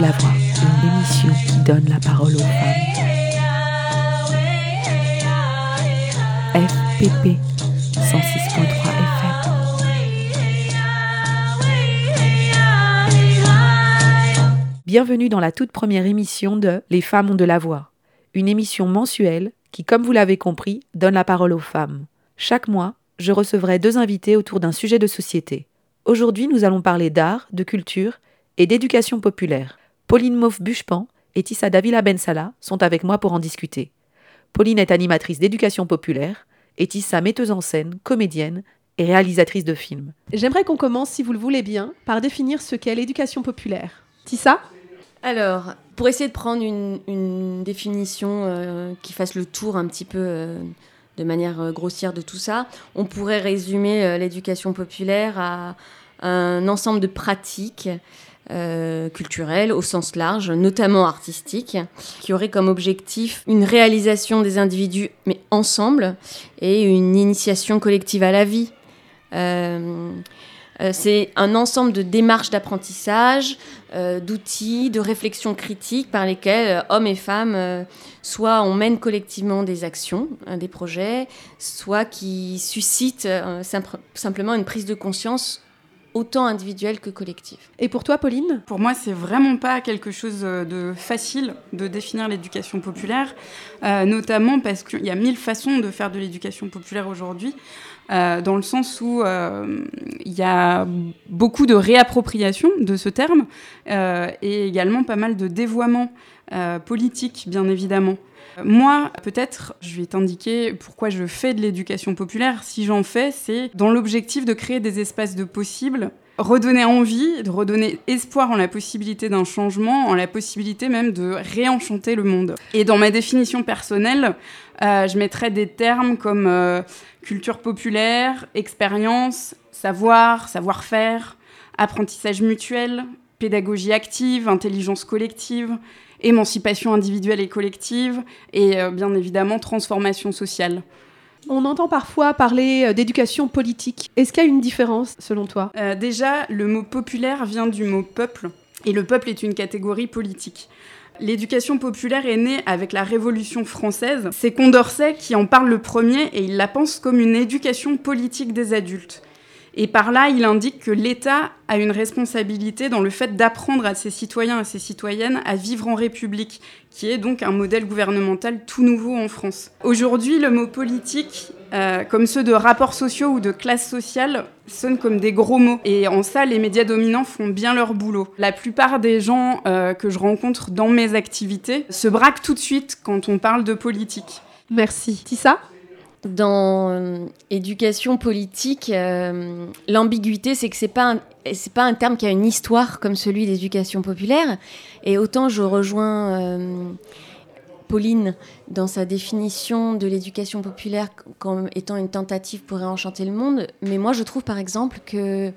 La voix, une émission qui donne la parole aux femmes. FPP 106.3 FM. Bienvenue dans la toute première émission de Les femmes ont de la voix, une émission mensuelle qui, comme vous l'avez compris, donne la parole aux femmes. Chaque mois, je recevrai deux invités autour d'un sujet de société. Aujourd'hui, nous allons parler d'art, de culture et d'éducation populaire. Pauline Moff-Buchepan et Tissa Davila Bensala sont avec moi pour en discuter. Pauline est animatrice d'éducation populaire et Tissa metteuse en scène, comédienne et réalisatrice de films. J'aimerais qu'on commence, si vous le voulez bien, par définir ce qu'est l'éducation populaire. Tissa? Alors, pour essayer de prendre une, une définition euh, qui fasse le tour un petit peu euh, de manière euh, grossière de tout ça, on pourrait résumer euh, l'éducation populaire à un ensemble de pratiques euh, culturelles au sens large, notamment artistiques, qui auraient comme objectif une réalisation des individus, mais ensemble, et une initiation collective à la vie. Euh, euh, c'est un ensemble de démarches d'apprentissage, d'outils, de réflexion critique par lesquels euh, hommes et femmes, soit on mène collectivement des actions, des projets, soit qui suscitent simple- simplement une prise de conscience autant individuelle que collective. Et pour toi, Pauline? Pour moi, c'est vraiment pas quelque chose euh, de facile de définir l'éducation populaire, euh, notamment parce qu'il y a mille façons de faire de l'éducation populaire aujourd'hui, euh, dans le sens où euh, il y a beaucoup de réappropriation de ce terme euh, et également pas mal de dévoiement euh, politique, bien évidemment. Moi, peut-être, je vais t'indiquer pourquoi je fais de l'éducation populaire. Si j'en fais, c'est dans l'objectif de créer des espaces de possibles, redonner envie, de redonner espoir en la possibilité d'un changement, en la possibilité même de réenchanter le monde. Et dans ma définition personnelle, euh, je mettrais des termes comme euh, culture populaire, expérience, savoir, savoir-faire, apprentissage mutuel, pédagogie active, intelligence collective, émancipation individuelle et collective, et euh, bien évidemment transformation sociale. On entend parfois parler euh, d'éducation politique. Est-ce qu'il y a une différence selon toi? Euh, déjà, le mot populaire vient du mot peuple, et le peuple est une catégorie politique. L'éducation populaire est née avec la Révolution française. C'est Condorcet qui en parle le premier et il la pense comme une éducation politique des adultes. Et par là, il indique que l'État a une responsabilité dans le fait d'apprendre à ses citoyens et ses citoyennes à vivre en République, qui est donc un modèle gouvernemental tout nouveau en France. Aujourd'hui, le mot politique, euh, comme ceux de rapports sociaux ou de classe sociale, sonnent comme des gros mots. Et en ça, les médias dominants font bien leur boulot. La plupart des gens euh, que je rencontre dans mes activités se braquent tout de suite quand on parle de politique. Merci. Tissa? Dans euh, éducation politique, euh, l'ambiguïté, c'est que c'est pas pas un terme qui a une histoire comme celui d'éducation populaire. Et autant je rejoins euh, Pauline dans sa définition de l'éducation populaire comme étant une tentative pour réenchanter le monde, mais moi je trouve par exemple que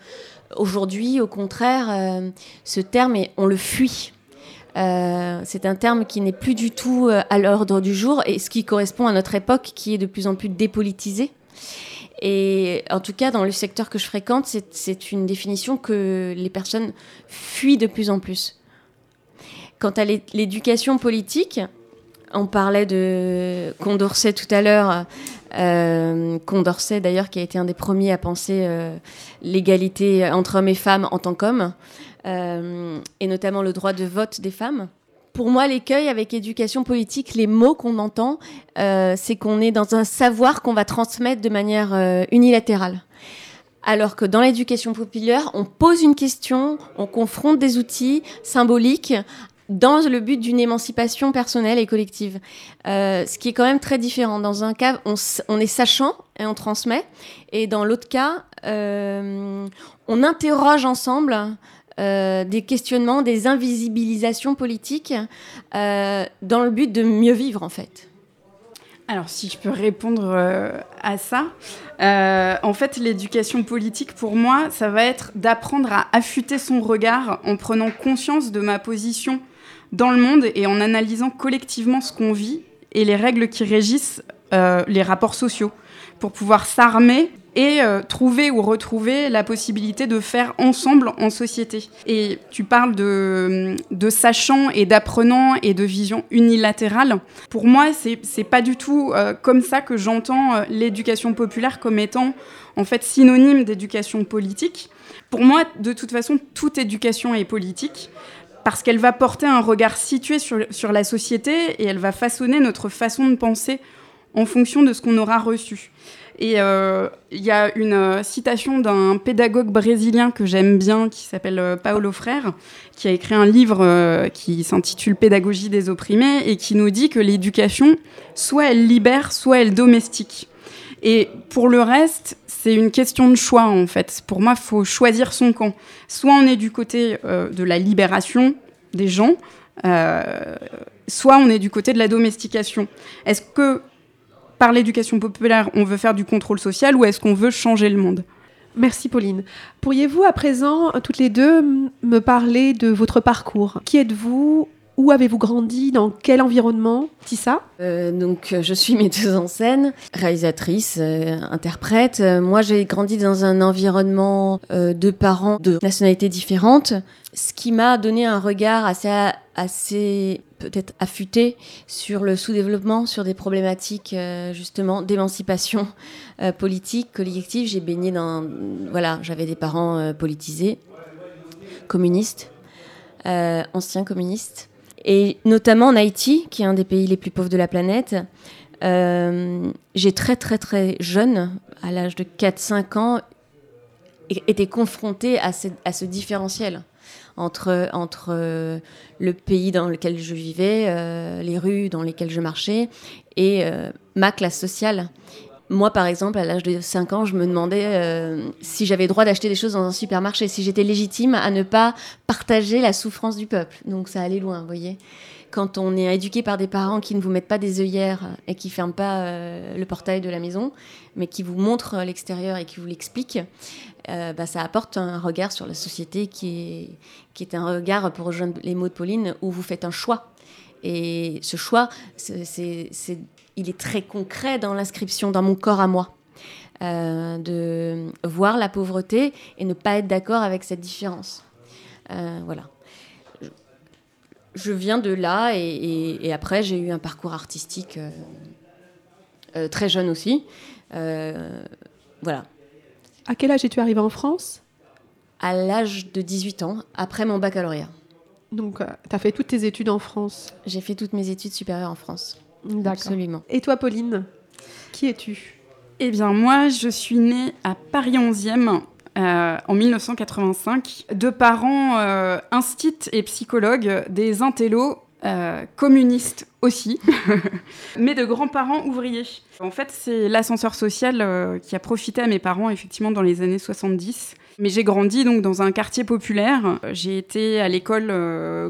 aujourd'hui, au contraire, euh, ce terme, on le fuit. Euh, c'est un terme qui n'est plus du tout euh, à l'ordre du jour et ce qui correspond à notre époque qui est de plus en plus dépolitisée. Et en tout cas, dans le secteur que je fréquente, c'est- une définition que les personnes fuient de plus en plus. Quant à l'é- l'éducation politique, on parlait de Condorcet tout à l'heure. Euh, Condorcet, d'ailleurs, qui a été un des premiers à penser l'égalité entre hommes et femmes en tant qu'hommes, et notamment le droit de vote des femmes. Pour moi, l'écueil avec éducation politique, les mots qu'on entend, euh, c'est qu'on est dans un savoir qu'on va transmettre de manière euh, unilatérale. Alors que dans l'éducation populaire, on pose une question, on confronte des outils symboliques dans le but d'une émancipation personnelle et collective. Euh, ce qui est quand même très différent. Dans un cas, on, est sachant et on transmet, et dans l'autre cas, euh, on interroge ensemble euh, des questionnements, des invisibilisations politiques euh, dans le but de mieux vivre en fait. Alors, si je peux répondre euh, à ça, en fait, l'éducation politique, pour moi, ça va être d'apprendre à affûter son regard en prenant conscience de ma position dans le monde et en analysant collectivement ce qu'on vit et les règles qui régissent les rapports sociaux pour pouvoir s'armer et euh, trouver ou retrouver la possibilité de faire ensemble en société. Et tu parles de, de sachant et d'apprenant et de vision unilatérale. Pour moi, c'est c'est pas du tout euh, comme ça que j'entends euh, l'éducation populaire comme étant en fait synonyme d'éducation politique. Pour moi, de toute façon, toute éducation est politique parce qu'elle va porter un regard situé sur la société et elle va façonner notre façon de penser en fonction de ce qu'on aura reçu. Et euh, il y a une euh, citation d'un pédagogue brésilien que j'aime bien, qui s'appelle euh, Paulo Freire, qui a écrit un livre qui s'intitule Pédagogie des opprimés, et qui nous dit que l'éducation, soit elle libère, soit elle domestique. Et pour le reste, c'est une question de choix, en fait. Pour moi, il faut choisir son camp. Soit on est du côté de la libération des gens, soit on est du côté de la domestication. Est-ce que par l'éducation populaire, on veut faire du contrôle social ou est-ce qu'on veut changer le monde? Merci Pauline. Pourriez-vous à présent, toutes les deux, me parler de votre parcours? Qui êtes-vous? Où avez-vous grandi? Dans quel environnement? Tissa? Euh, donc, euh, je suis metteuse en scène, réalisatrice, euh, interprète. Moi, j'ai grandi dans un environnement de parents de nationalités différentes, ce qui m'a donné un regard assez, assez peut-être affûté sur le sous-développement, sur des problématiques justement d'émancipation politique, collective. J'ai baigné dans, voilà, j'avais des parents politisés, communistes, anciens communistes. Et notamment en Haïti, qui est un des pays les plus pauvres de la planète, euh, j'ai très très très jeune, à l'âge de 4-5 ans, été confrontée à ce, différentiel entre, entre euh, le pays dans lequel je vivais, euh, les rues dans lesquelles je marchais, et ma classe sociale. Moi, par exemple, à l'âge de 5 ans, je me demandais euh, si j'avais droit d'acheter des choses dans un supermarché, si j'étais légitime à ne pas partager la souffrance du peuple. Donc ça allait loin, vous voyez. Quand on est éduqué par des parents qui ne vous mettent pas des œillères et qui ferment pas euh, le portail de la maison, mais qui vous montrent l'extérieur et qui vous l'expliquent, euh, bah, ça apporte un regard sur la société qui est, qui est un regard, pour rejoindre les mots de Pauline, où vous faites un choix. Et ce choix, c'est- il est très concret dans l'inscription dans mon corps à moi. Euh, de voir la pauvreté et ne pas être d'accord avec cette différence. Euh, voilà. Je- viens de là et, et- et après j'ai eu un parcours artistique euh, très jeune aussi. Voilà. À quel âge es-tu arrivée en France? À l'âge de 18 ans, après mon baccalauréat. Donc, tu as fait toutes tes études en France? J'ai fait toutes mes études supérieures en France. D'accord. Absolument. Et toi, Pauline Qui es-tu? Eh bien, moi, je suis née à Paris 11e euh, en 1985, de parents euh, instits et psychologues, des intellos euh, communistes aussi, mais de grands-parents ouvriers. En fait, c'est l'ascenseur social euh, qui a profité à mes parents, effectivement, dans les années 70. Mais j'ai grandi donc dans un quartier populaire. J'ai été à l'école, euh,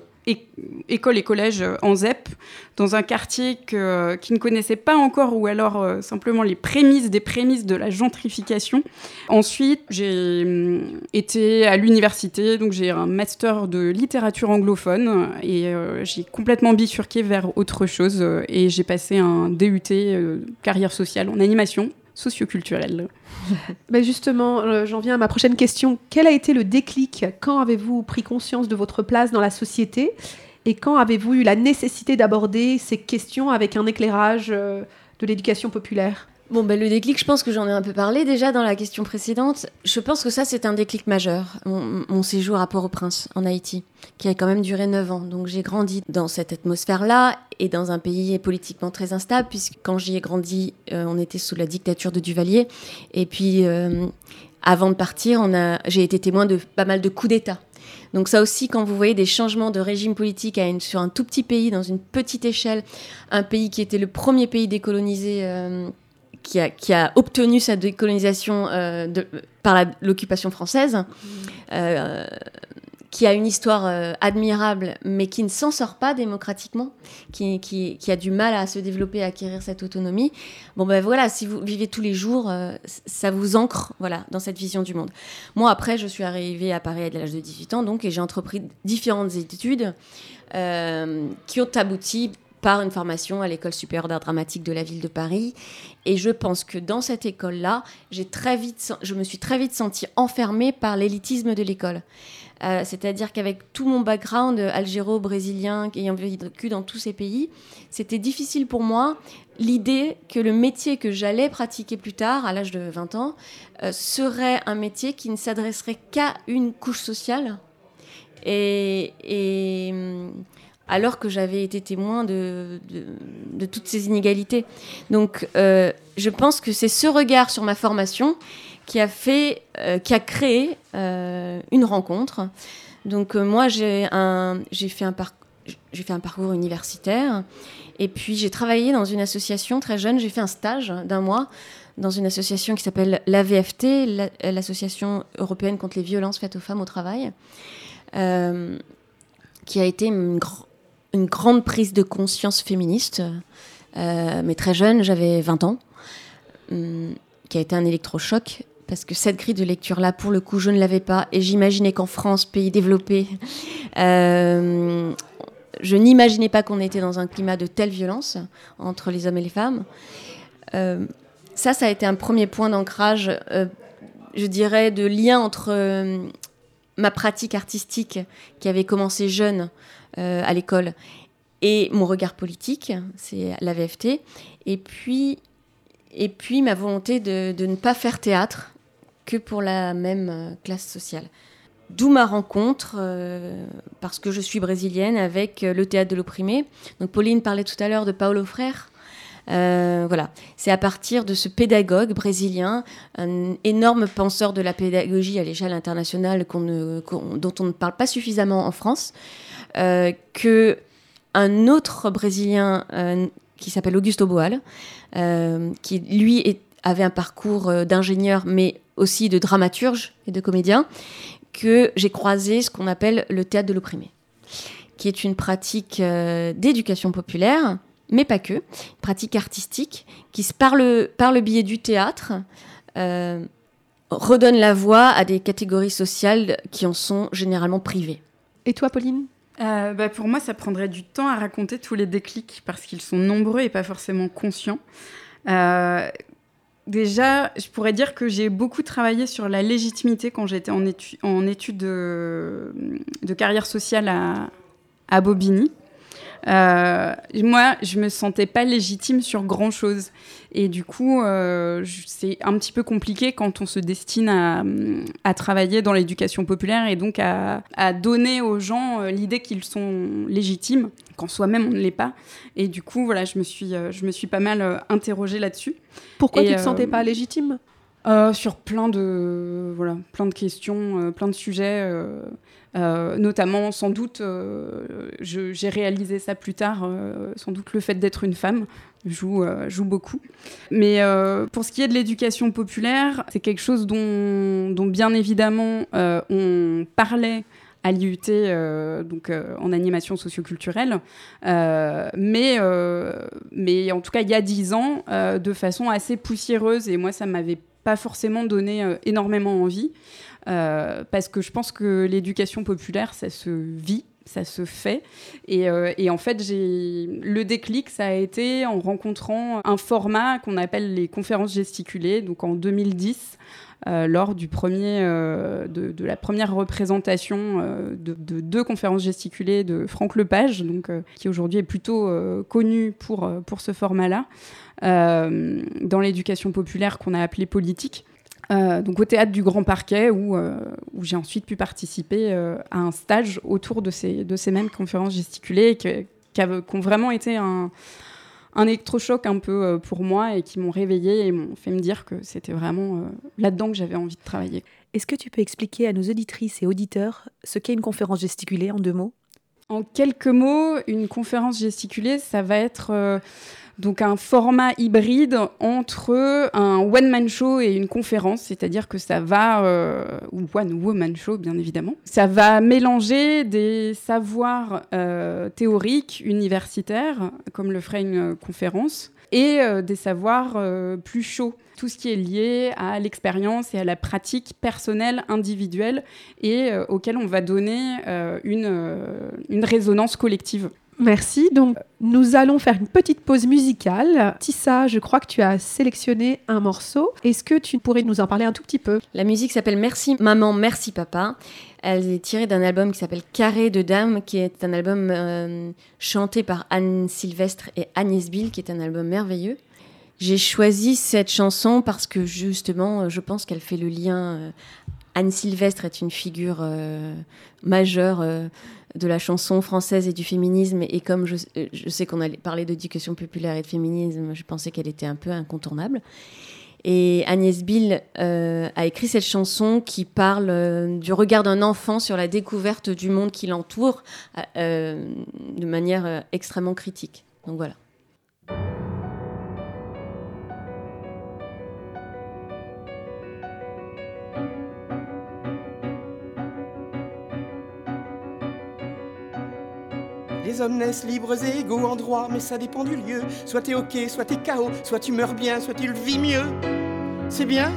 école et collège euh, en ZEP, dans un quartier que, qui ne connaissait pas encore, ou alors euh, simplement les prémices des prémices de la gentrification. Ensuite, j'ai hum, été à l'université, donc j'ai un master de littérature anglophone, et euh, j'ai complètement bifurqué vers autre chose, euh, et j'ai passé un DUT euh, carrière sociale en animation socioculturelle. Ben Justement, euh, j'en viens à ma prochaine question. Quel a été le déclic Quand avez-vous pris conscience de votre place dans la société Et quand avez-vous eu la nécessité d'aborder ces questions avec un éclairage euh, de l'éducation populaire Bon, ben, le déclic, je pense que j'en ai un peu parlé déjà dans la question précédente. Je pense que ça, c'est un déclic majeur, mon, séjour à Port-au-Prince, en Haïti, qui a quand même duré 9 ans. Donc j'ai grandi dans cette atmosphère-là et dans un pays politiquement très instable, puisque quand j'y ai grandi, euh, on était sous la dictature de Duvalier. Et puis, euh, avant de partir, j'ai été témoin de pas mal de coups d'État. Donc ça aussi, quand vous voyez des changements de régime politique sur un tout petit pays, dans une petite échelle, un pays qui était le premier pays décolonisé, euh, qui, a, qui a obtenu sa décolonisation euh, de- par l'occupation française, euh, qui a une histoire euh, admirable, mais qui ne s'en sort pas démocratiquement, qui, qui- qui a du mal à se développer, à acquérir cette autonomie. Bon ben voilà, si vous vivez tous les jours, euh, ça vous ancre voilà, dans cette vision du monde. Moi, après, je suis arrivée à Paris à l'âge de 18 ans, donc, et j'ai entrepris différentes études euh, qui ont abouti par une formation à l'école supérieure d'art dramatique de la ville de Paris. Et je pense que dans cette école-là, j'ai très vite, je me suis très vite sentie enfermée par l'élitisme de l'école. Euh, c'est-à-dire qu'avec tout mon background algéro-brésilien, ayant vécu dans tous ces pays, c'était difficile pour moi l'idée que le métier que j'allais pratiquer plus tard, à l'âge de 20 ans, euh, serait un métier qui ne s'adresserait qu'à une couche sociale. Et, hum, alors que j'avais été témoin de, toutes ces inégalités. Donc, euh, je pense que c'est ce regard sur ma formation qui a fait, euh, créé euh, une rencontre. Donc moi j'ai un, j'ai fait un j'ai fait un parcours universitaire et puis j'ai travaillé dans une association très jeune. J'ai fait un stage d'un mois dans une association qui s'appelle l'AVFT, l'association européenne contre les violences faites aux femmes au travail, qui a été une, une, grande prise de conscience féministe. mais très jeune, j'avais 20 ans, hum, qui a été un électrochoc parce que cette grille de lecture-là, pour le coup, je ne l'avais pas. Et j'imaginais qu'en France, pays développé, euh, je n'imaginais pas qu'on était dans un climat de telle violence entre les hommes et les femmes. Euh, ça, ça a été un premier point d'ancrage, euh, je dirais, de lien entre ma pratique artistique qui avait commencé jeune à l'école et mon regard politique, c'est la VFT, et puis, et puis ma volonté de, de ne pas faire théâtre que pour la même euh, classe sociale. D'où ma rencontre, euh, parce que je suis brésilienne, avec euh, le théâtre de l'opprimé. Donc Pauline parlait tout à l'heure de Paulo Freire. voilà, c'est à partir de ce pédagogue brésilien, un énorme penseur de la pédagogie à l'échelle internationale dont on ne parle pas suffisamment en France, que un autre brésilien qui s'appelle Augusto Boal, qui lui avait un parcours euh, d'ingénieur, mais aussi de dramaturge et de comédien, que j'ai croisé ce qu'on appelle le théâtre de l'opprimé, qui est une pratique euh, d'éducation populaire, mais pas que, une pratique artistique, qui, par le, par le biais du théâtre, euh, redonne la voix à des catégories sociales qui en sont généralement privées. Et toi, Pauline? Bah pour moi, ça prendrait du temps à raconter tous les déclics parce qu'ils sont nombreux et pas forcément conscients. Euh, Déjà, je pourrais dire que j'ai beaucoup travaillé sur la légitimité quand j'étais en, études de, carrière sociale à, Bobigny. Euh, moi, je me sentais pas légitime sur grand chose. Et du coup, euh, c'est un petit peu compliqué quand on se destine à, travailler dans l'éducation populaire et donc à, donner aux gens euh, l'idée qu'ils sont légitimes, quand soi-même on ne l'est pas. Et du coup, voilà, je me suis, je me suis pas mal interrogée là-dessus. Pourquoi tu ne te sentais pas légitime? Sur plein de, voilà, plein de questions, plein de sujets. Euh, notamment, sans doute, euh, j'ai réalisé ça plus tard, euh, sans doute le fait d'être une femme joue, joue beaucoup. Mais pour ce qui est de l'éducation populaire, c'est quelque chose dont, dont bien évidemment on parlait à l'IUT, donc en animation socioculturelle, mais, mais en tout cas il y a dix ans, de façon assez poussiéreuse, et moi ça m'avait pas forcément donné énormément envie. Euh, parce que je pense que l'éducation populaire, ça se vit, ça se fait. Et, euh, et en fait, j'ai le déclic, ça a été en rencontrant un format qu'on appelle les conférences gesticulées, donc en 2010. Euh, lors premier, de, la première représentation de, de, deux conférences gesticulées de Franck Lepage, donc, qui aujourd'hui est plutôt connu pour, pour ce format-là, dans l'éducation populaire qu'on a appelé politique. Euh, donc au théâtre du Grand Parquet, où, euh, j'ai ensuite pu participer euh, à un stage autour de ces, de ces mêmes conférences gesticulées, qui, ont vraiment été un, un électrochoc un peu pour moi et qui m'ont réveillée et m'ont fait me dire que c'était vraiment là-dedans que j'avais envie de travailler. Est-ce que tu peux expliquer à nos auditrices et auditeurs ce qu'est une conférence gesticulée en deux mots? En quelques mots, une conférence gesticulée, ça va être donc un format hybride entre un one-man show et une conférence, c'est-à-dire que ça va, euh, ou one-woman show bien évidemment, ça va mélanger des savoirs euh, théoriques, universitaires, comme le ferait une conférence, et euh, des savoirs plus chauds. Tout ce qui est lié à l'expérience et à la pratique personnelle, individuelle, et auquel on va donner une, une résonance collective. Merci. Donc, nous allons faire une petite pause musicale. Tissa, je crois que tu as sélectionné un morceau. Est-ce que tu pourrais nous en parler un tout petit peu? La musique s'appelle Merci Maman, Merci Papa. Elle est tirée d'un album qui s'appelle Carré de Dames, qui est un album euh, chanté par Anne Sylvestre et Agnès Bill, qui est un album merveilleux. J'ai choisi cette chanson parce que justement, je pense qu'elle fait le lien. Euh, Anne Sylvestre est une figure euh, majeure de la chanson française et du féminisme. Et comme je, je sais qu'on allait parler d'éducation populaire et de féminisme, je pensais qu'elle était un peu incontournable. Et Agnès Bill euh, a écrit cette chanson qui parle euh, du regard d'un enfant sur la découverte du monde qui l'entoure euh, de manière extrêmement critique. Donc voilà. Les hommes naissent libres et égaux en droit, mais ça dépend du lieu. Soit t'es ok, soit t'es KO, soit tu meurs bien, soit tu le vis mieux. C'est bien?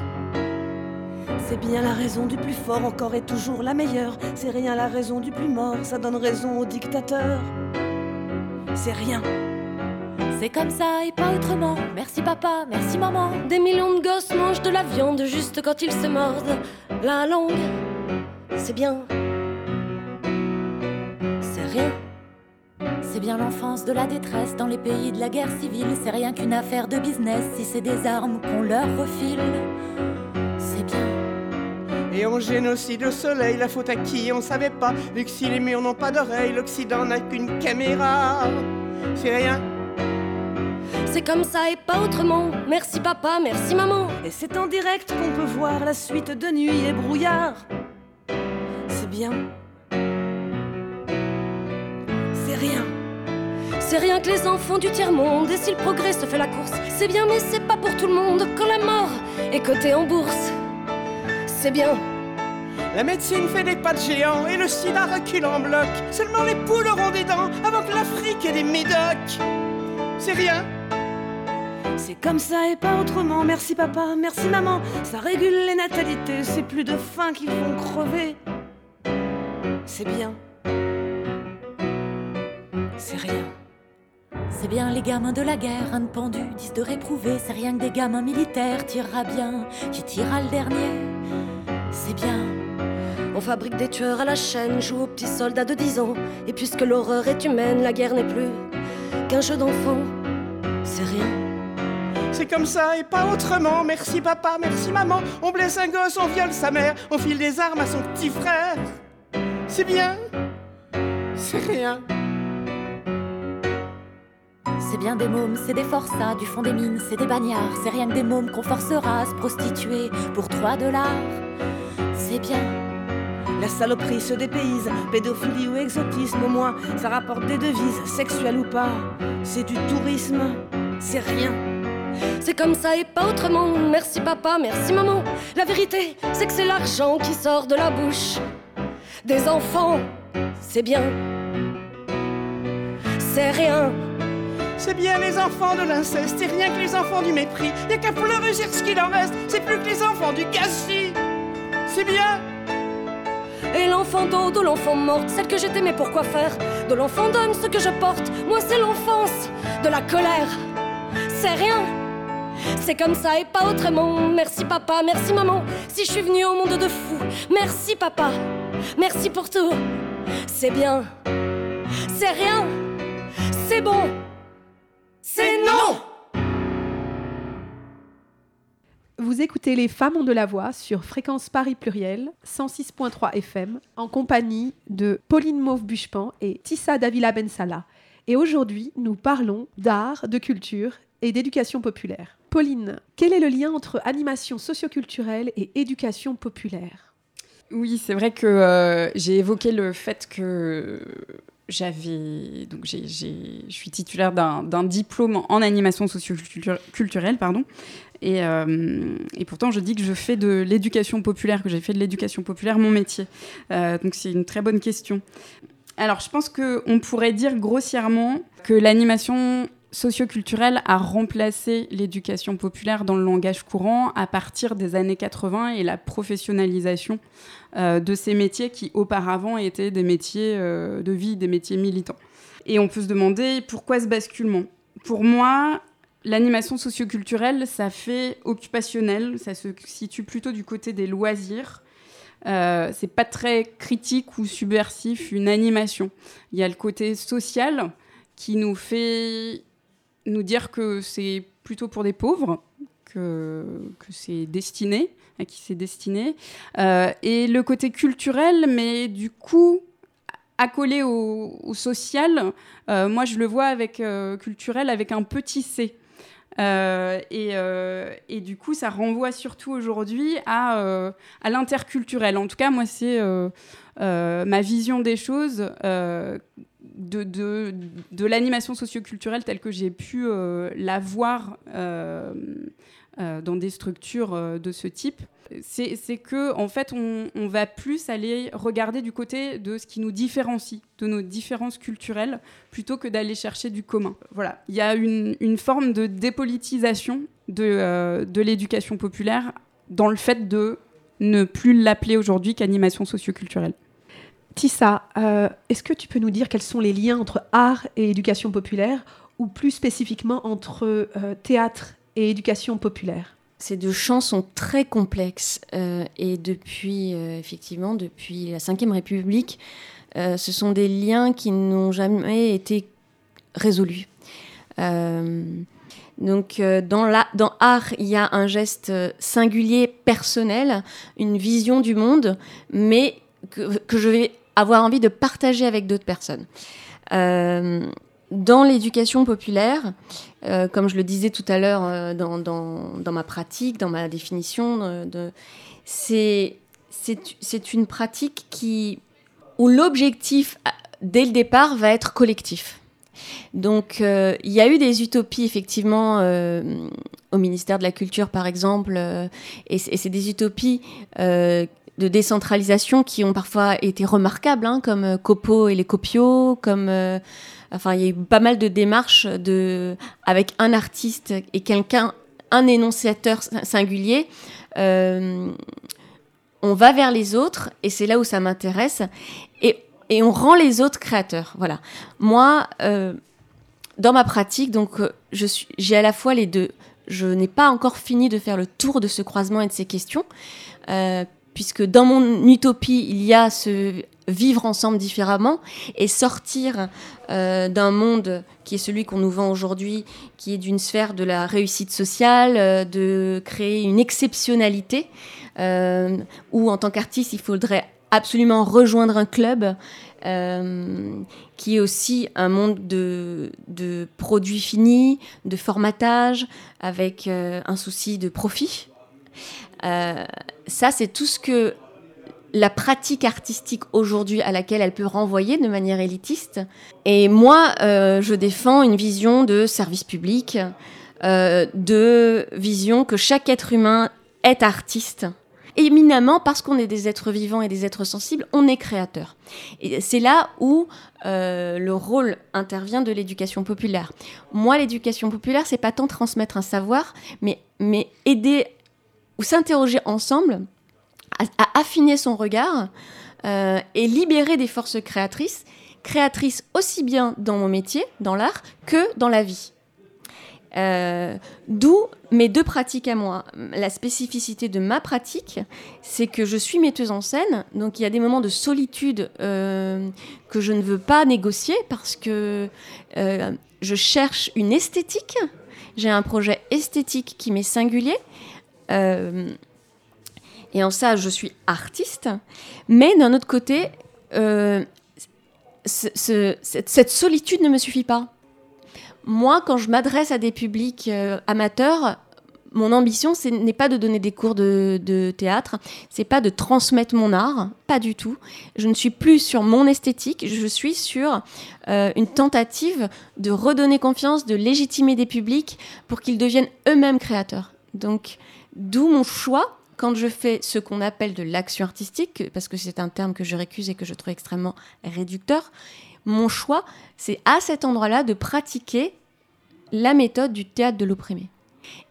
C'est bien la raison du plus fort, encore et toujours la meilleure. C'est rien la raison du plus mort, ça donne raison au dictateur. C'est rien. C'est comme ça et pas autrement. Merci papa, merci maman. Des millions de gosses mangent de la viande juste quand ils se mordent la langue. C'est bien. C'est bien l'enfance de la détresse dans les pays de la guerre civile. C'est rien qu'une affaire de business si c'est des armes qu'on leur refile. C'est bien. Et on génocide le soleil, la faute à qui on savait pas? Vu que si les murs n'ont pas d'oreilles, l'Occident n'a qu'une caméra. C'est rien. C'est comme ça et pas autrement. Merci papa, merci maman. Et c'est en direct qu'on peut voir la suite de nuit et brouillard. C'est bien. C'est rien que les enfants du tiers-monde, et si le progrès se fait la course, c'est bien, mais c'est pas pour tout le monde quand la mort est cotée en bourse. C'est bien. La médecine fait des pas de géants et le sida recule en bloc. Seulement les poules auront des dents avant que l'Afrique ait des médocs. C'est rien. C'est comme ça et pas autrement. Merci papa, merci maman. Ça régule les natalités, c'est plus de faim qu'ils vont crever. C'est bien. C'est rien. C'est bien les gamins de la guerre, un pendu, disent de réprouver. C'est rien que des gamins militaires, tirera bien, qui tirera le dernier. C'est bien. On fabrique des tueurs à la chaîne, joue aux petits soldats de 10 ans. Et puisque l'horreur est humaine, la guerre n'est plus qu'un jeu d'enfant. C'est rien. C'est comme ça et pas autrement. Merci papa, merci maman. On blesse un gosse, on viole sa mère, on file des armes à son petit frère. C'est bien. C'est rien. C'est bien des mômes, c'est des forçats, du fond des mines, c'est des bagnards. C'est rien que des mômes qu'on forcera à se prostituer pour 3 dollars. C'est bien. La saloperie se dépayse, pédophilie ou exotisme au moins, ça rapporte des devises, sexuelles ou pas. C'est du tourisme, c'est rien. C'est comme ça et pas autrement. Merci papa, merci maman. La vérité, c'est que c'est l'argent qui sort de la bouche des enfants. C'est bien. C'est rien. C'est bien les enfants de l'inceste, et rien que les enfants du mépris. Y a qu'à pleurer ce qu'il en reste, c'est plus que les enfants du gâchis. C'est bien. Et l'enfant d'eau de l'enfant morte, celle que j'étais, mais pourquoi faire De l'enfant d'homme, ce que je porte, moi c'est l'enfance, de la colère. C'est rien. C'est comme ça et pas autrement. Merci papa, merci maman. Si je suis venue au monde de fou, merci papa, merci pour tout. C'est bien. C'est rien. C'est bon. C'est non Vous écoutez Les Femmes ont de la voix sur Fréquence Paris Pluriel, 106.3 FM, en compagnie de Pauline Mauve-Buchepan et Tissa Davila Bensala. Et aujourd'hui, nous parlons d'art, de culture et d'éducation populaire. Pauline, quel est le lien entre animation socioculturelle et éducation populaire? Oui, c'est vrai que euh, j'ai évoqué le fait que j'avais donc j'ai, je suis titulaire d'un, d'un diplôme en animation socioculturelle pardon. Et, euh, et, pourtant je dis que je fais de l'éducation populaire que j'ai fait de l'éducation populaire mon métier. Euh, donc c'est une très bonne question. Alors je pense que on pourrait dire grossièrement que l'animation socioculturelle a remplacé l'éducation populaire dans le langage courant à partir des années 80 et la professionnalisation euh, de ces métiers qui auparavant étaient des métiers euh, de vie, des métiers militants. et on peut se demander pourquoi ce basculement? Pour moi, l'animation socioculturelle, ça fait occupationnel, ça se situe plutôt du côté des loisirs. Euh, c'est pas très critique ou subversif une animation. Il y a le côté social qui nous fait nous dire que c'est plutôt pour des pauvres, que, c'est destiné, à qui c'est destiné. Euh, et le côté culturel, mais du coup, accolé au, social, euh, moi je le vois avec euh, culturel avec un petit c. Et, du coup, ça renvoie surtout aujourd'hui à l'interculturel. En tout cas, moi, c'est ma vision des choses de, de, l'animation socioculturelle telle que j'ai pu la voir dans des structures de ce type c'est que en fait on, on, va plus aller regarder du côté de ce qui nous différencie, de nos différences culturelles, plutôt que d'aller chercher du commun. Voilà, il y a une, une forme de dépolitisation de, euh, de l'éducation populaire dans le fait de ne plus l'appeler aujourd'hui qu'animation socioculturelle. Tissa, euh, est-ce que tu peux nous dire quels sont les liens entre art et éducation populaire, ou plus spécifiquement entre euh, théâtre et éducation populaire? Ces deux champs sont très complexes euh, et depuis, effectivement, depuis la Ve République, ce sont des liens qui n'ont jamais été résolus. Donc dans, la, art, il y a un geste singulier, personnel, une vision du monde, mais que je vais avoir envie de partager avec d'autres personnes. dans l'éducation populaire, euh, comme je le disais tout à l'heure euh, dans, dans, ma pratique, dans ma définition, de, de c'est une pratique qui, où l'objectif, dès le départ, va être collectif. Donc, euh, il y a eu des utopies, effectivement, euh, au ministère de la Culture, par exemple, euh, et c'est des utopies de décentralisation qui ont parfois été remarquables, hein, comme Copo et les Copios, comme Enfin, il y a eu pas mal de démarches de, avec un artiste et quelqu'un, un énonciateur singulier. Euh, on va vers les autres et c'est là où ça m'intéresse et, et, on rend les autres créateurs. Voilà. Moi, euh, dans ma pratique, donc, euh, je suis, j'ai à la fois les deux. Je n'ai pas encore fini de faire le tour de ce croisement et de ces questions, euh, puisque dans mon utopie, il y a ce vivre ensemble différemment et sortir euh, d'un monde qui est celui qu'on nous vend aujourd'hui, qui est d'une sphère de la réussite sociale, euh, de créer une exceptionnalité, euh, où en tant qu'artiste, il faudrait absolument rejoindre un club. Qui est aussi un monde de, produits finis, de formatage, avec un souci de profit. Ça, c'est tout ce que la pratique artistique aujourd'hui à laquelle elle peut renvoyer de manière élitiste. Et moi, euh, je défends une vision de service public, euh, de vision que chaque être humain est artiste. Éminemment, parce qu'on est des êtres vivants et des êtres sensibles, on est créateur. Et c'est là où euh, le rôle intervient de l'éducation populaire. Moi, l'éducation populaire, c'est pas tant transmettre un savoir, mais, mais aider ou s'interroger ensemble à, affiner son regard euh, et libérer des forces créatrices, créatrices aussi bien dans mon métier, dans l'art, que dans la vie. Euh, D'où mes deux pratiques à moi. La spécificité de ma pratique, c'est que je suis metteuse en scène, donc il y a des moments de solitude euh, que je ne veux pas négocier parce que je cherche une esthétique. J'ai un projet esthétique qui m'est singulier. Euh, et en ça, je suis artiste. Mais d'un autre côté, euh, ce, ce, cette, solitude ne me suffit pas. Moi, quand je m'adresse à des publics euh, amateurs, mon ambition, ce n'est pas de donner des cours de, de théâtre, c'est pas de transmettre mon art, pas du tout. Je ne suis plus sur mon esthétique, je suis sur une tentative de redonner confiance, de légitimer des publics pour qu'ils deviennent eux-mêmes créateurs. Donc, d'où mon choix quand je fais ce qu'on appelle de l'action artistique, parce que c'est un terme que je récuse et que je trouve extrêmement réducteur, mon choix, c'est à cet endroit-là de pratiquer la méthode du théâtre de l'opprimé.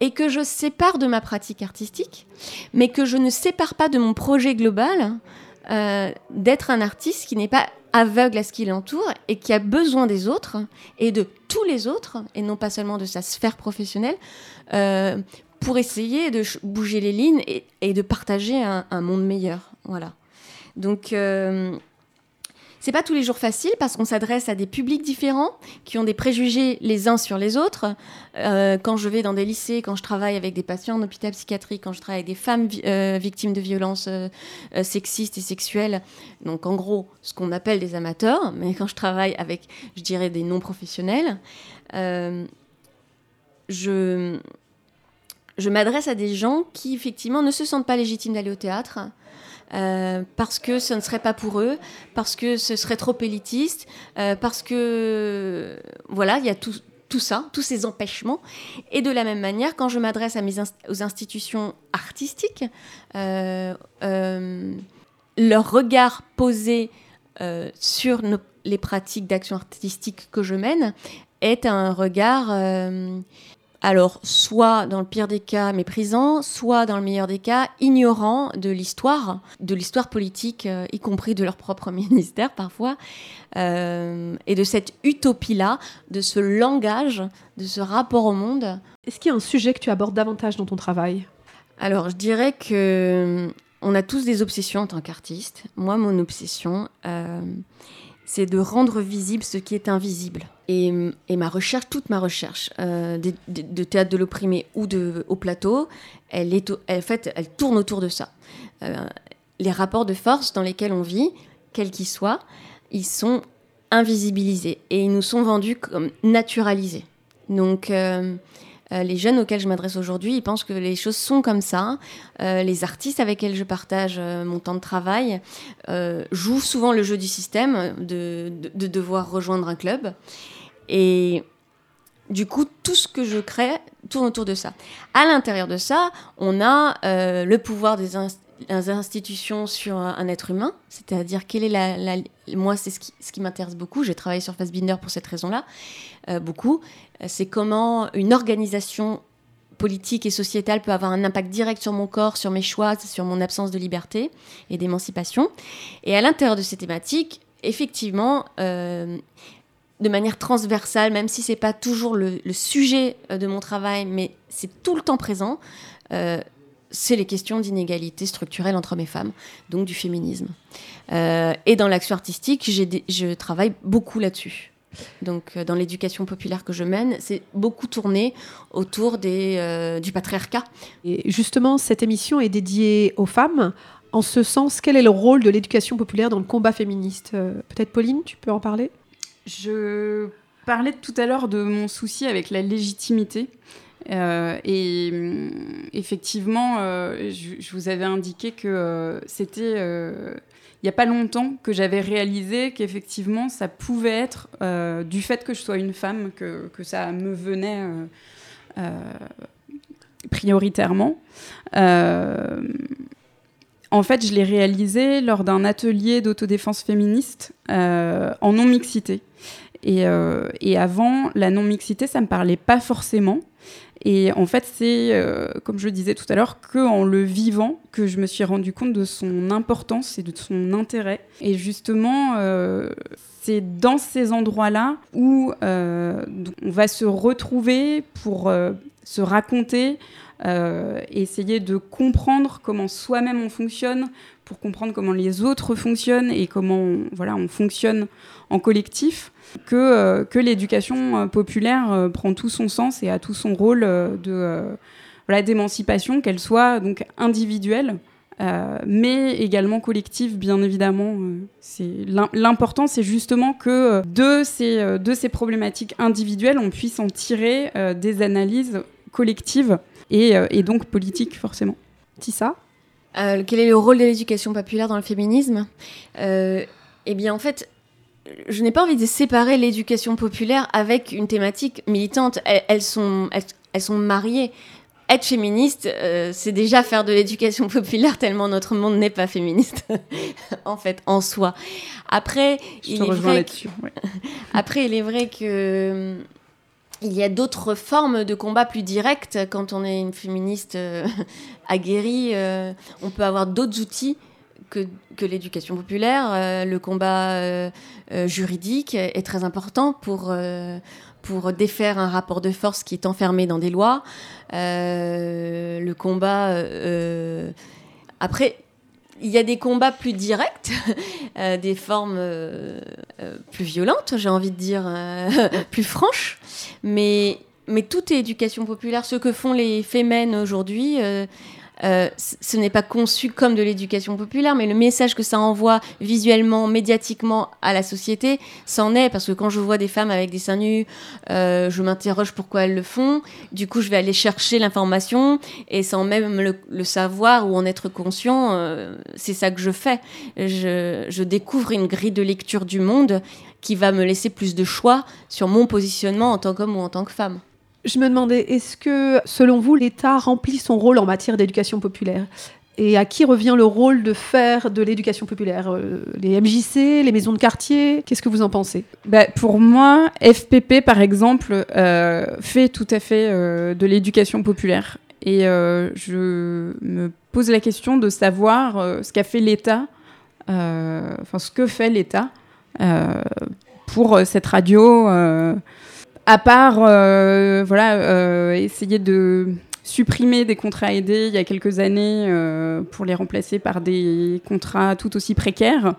Et que je sépare de ma pratique artistique, mais que je ne sépare pas de mon projet global euh, d'être un artiste qui n'est pas aveugle à ce qui l'entoure et qui a besoin des autres et de tous les autres, et non pas seulement de sa sphère professionnelle, euh, pour essayer de bouger les lignes et, de partager un, monde meilleur. Voilà. Donc, euh, c'est pas tous les jours facile parce qu'on s'adresse à des publics différents qui ont des préjugés les uns sur les autres. Euh, quand je vais dans des lycées, quand je travaille avec des patients en hôpital psychiatrique, quand je travaille avec des femmes euh, victimes de violences sexistes et sexuelles, donc en gros ce qu'on appelle des amateurs, mais quand je travaille avec, je dirais, des non-professionnels, je, je m'adresse à des gens qui effectivement ne se sentent pas légitimes d'aller au théâtre, euh, parce que ce ne serait pas pour eux, parce que ce serait trop élitiste, euh, parce que voilà, il y a tout, ça, tous ces empêchements. Et de la même manière, quand je m'adresse à aux institutions artistiques, euh, leur regard posé sur les pratiques d'action artistique que je mène est un regard alors soit dans le pire des cas méprisant, soit dans le meilleur des cas ignorant de l'histoire, de l'histoire politique, euh, y compris de leur propre ministère parfois, euh, et de cette utopie-là, de ce langage, de ce rapport au monde. Est-ce qu'il y a un sujet que tu abordes davantage dans ton travail? Alors je dirais que on a tous des obsessions en tant qu'artiste. Moi, mon obsession, euh, c'est de rendre visible ce qui est invisible. Et, ma recherche, toute ma recherche euh, de, théâtre de l'opprimé ou de, au plateau, elle, est, en fait, elle tourne autour de ça. Euh, les rapports de force dans lesquels on vit, quels qu'ils soient, ils sont invisibilisés et ils nous sont vendus comme naturalisés. Donc, euh, les jeunes auxquels je m'adresse aujourd'hui, ils pensent que les choses sont comme ça. Les artistes avec lesquels je partage mon temps de travail jouent souvent le jeu du système de, devoir rejoindre un club. Et du coup, tout ce que je crée tourne autour de ça. À l'intérieur de ça, on a le pouvoir des, institutions sur un être humain, c'est-à-dire quelle est la, moi c'est ce qui, m'intéresse beaucoup. J'ai travaillé sur Fassbinder pour cette raison-là, beaucoup c'est comment une organisation politique et sociétale peut avoir un impact direct sur mon corps, sur mes choix, sur mon absence de liberté et d'émancipation. Et à l'intérieur de ces thématiques, effectivement, euh, de manière transversale, même si c'est pas toujours le, sujet euh, de mon travail, mais c'est tout le temps présent, euh, c'est les questions d'inégalité structurelle entre hommes et femmes, donc du féminisme. et dans l'action artistique, je travaille beaucoup là-dessus. Donc, euh, dans l'éducation populaire que je mène, c'est beaucoup tourné autour euh, du patriarcat. Et justement, cette émission est dédiée aux femmes. En ce sens, quel est le rôle de l'éducation populaire dans le combat féministe? Euh, Peut-être Pauline, tu peux en parler? Je parlais tout à l'heure de mon souci avec la légitimité. et mm, effectivement, je, vous avais indiqué que c'était il n'y a pas longtemps que j'avais réalisé qu'effectivement, ça pouvait être euh, du fait que je sois une femme que, que ça me venait euh, euh, prioritairement. En fait, je l'ai réalisé lors d'un atelier d'autodéfense féministe en non-mixité. Et, et, avant, la non-mixité, ça ne me parlait pas forcément. Et en fait, c'est, euh, comme je le disais tout à l'heure, qu'en le vivant que je me suis rendu compte de son importance et de son intérêt. Et justement, euh, c'est dans ces endroits-là où euh, on va se retrouver pour se raconter, essayer de comprendre comment soi-même on fonctionne, pour comprendre comment les autres fonctionnent et comment voilà, on fonctionne en collectif que, euh, que l'éducation euh, populaire euh, prend tout son sens et a tout son rôle de voilà, d'émancipation, qu'elle soit donc individuelle, mais également collective, bien évidemment. l'important, c'est justement que de ces, de ces problématiques individuelles, on puisse en tirer des analyses collectives et, et donc politiques, forcément. Tissa Quel est le rôle de l'éducation populaire dans le féminisme Eh bien, en fait, je n'ai pas envie de séparer l'éducation populaire avec une thématique militante. Elles, sont, elles, sont mariées. Être féministe, euh, c'est déjà faire de l'éducation populaire tellement notre monde n'est pas féministe, en fait, en soi. Après, il est vrai que... Après, il est vrai que il y a d'autres formes de combat plus directes quand on est une féministe euh, aguerrie. Euh, on peut avoir d'autres outils que, que l'éducation populaire, le combat juridique est très important pour, pour défaire un rapport de force qui est enfermé dans des lois. le combat... après, il y a des combats plus directs, euh, des formes euh, euh, plus violentes, j'ai envie de dire, plus franches. Mais, mais tout est éducation populaire. Ce que font les Femen aujourd'hui, euh, ce n'est pas conçu comme de l'éducation populaire, mais le message que ça envoie visuellement, médiatiquement à la société, c'en est. Parce que quand je vois des femmes avec des seins nus, euh, je m'interroge pourquoi elles le font. Du coup, je vais aller chercher l'information et sans même le, savoir ou en être conscient, euh, c'est ça que je fais. Je, je découvre une grille de lecture du monde qui va me laisser plus de choix sur mon positionnement en tant qu'homme ou en tant que femme. Je me demandais, est-ce que, selon vous, l'État remplit son rôle en matière d'éducation populaire? Et à qui revient le rôle de faire de l'éducation populaire? Euh, Les MJC, les maisons de quartier? Qu'est-ce que vous en pensez? Bah, Pour moi, FPP, par exemple, euh, fait tout à fait euh, de l'éducation populaire. Et je me pose la question de savoir ce qu'a fait l'État, enfin ce que fait l'État pour cette radio à part euh, euh, essayer de supprimer des contrats aidés il y a quelques années euh, pour les remplacer par des contrats tout aussi précaires.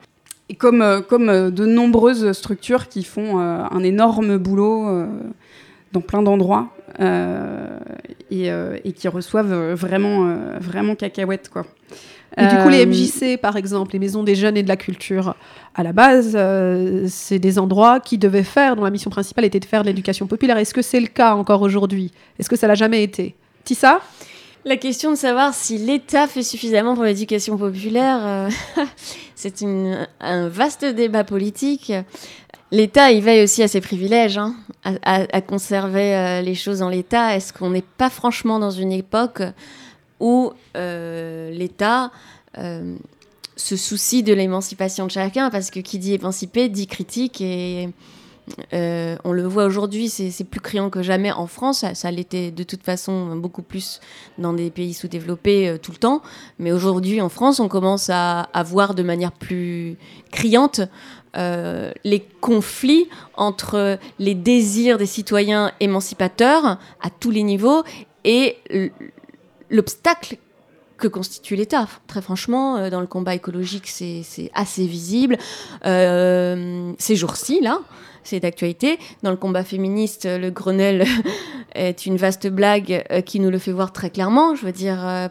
Comme, comme de nombreuses structures qui font un énorme boulot dans plein d'endroits et, et, qui reçoivent vraiment, vraiment cacahuètes. Quoi. Et du coup, les MJC, par exemple, les maisons des jeunes et de la culture, à la base, euh, c'est des endroits qui devaient faire, dont la mission principale était de faire de l'éducation populaire. Est-ce que c'est le cas encore aujourd'hui? Est-ce que ça l'a jamais été? Tissa la question de savoir si l'État fait suffisamment pour l'éducation populaire, euh, c'est un vaste débat politique. L'État, il veille aussi à ses privilèges, hein, à, conserver euh, les choses en l'État. Est-ce qu'on n'est pas franchement dans une époque où l'État se soucie de l'émancipation de chacun, parce que qui dit émancipé dit critique, et euh, on le voit aujourd'hui, c'est plus criant que jamais en France, ça, l'était de toute façon beaucoup plus dans des pays sous-développés euh, tout le temps, mais aujourd'hui en France, on commence à, voir de manière plus criante euh, les conflits entre les désirs des citoyens émancipateurs à tous les niveaux et l'obstacle que constitue l'État. Très franchement, euh, dans le combat écologique, c'est assez visible. Euh, ces jours-ci, là, c'est d'actualité. Dans le combat féministe, le Grenelle est une vaste blague euh, qui nous le fait voir très clairement. Je veux dire,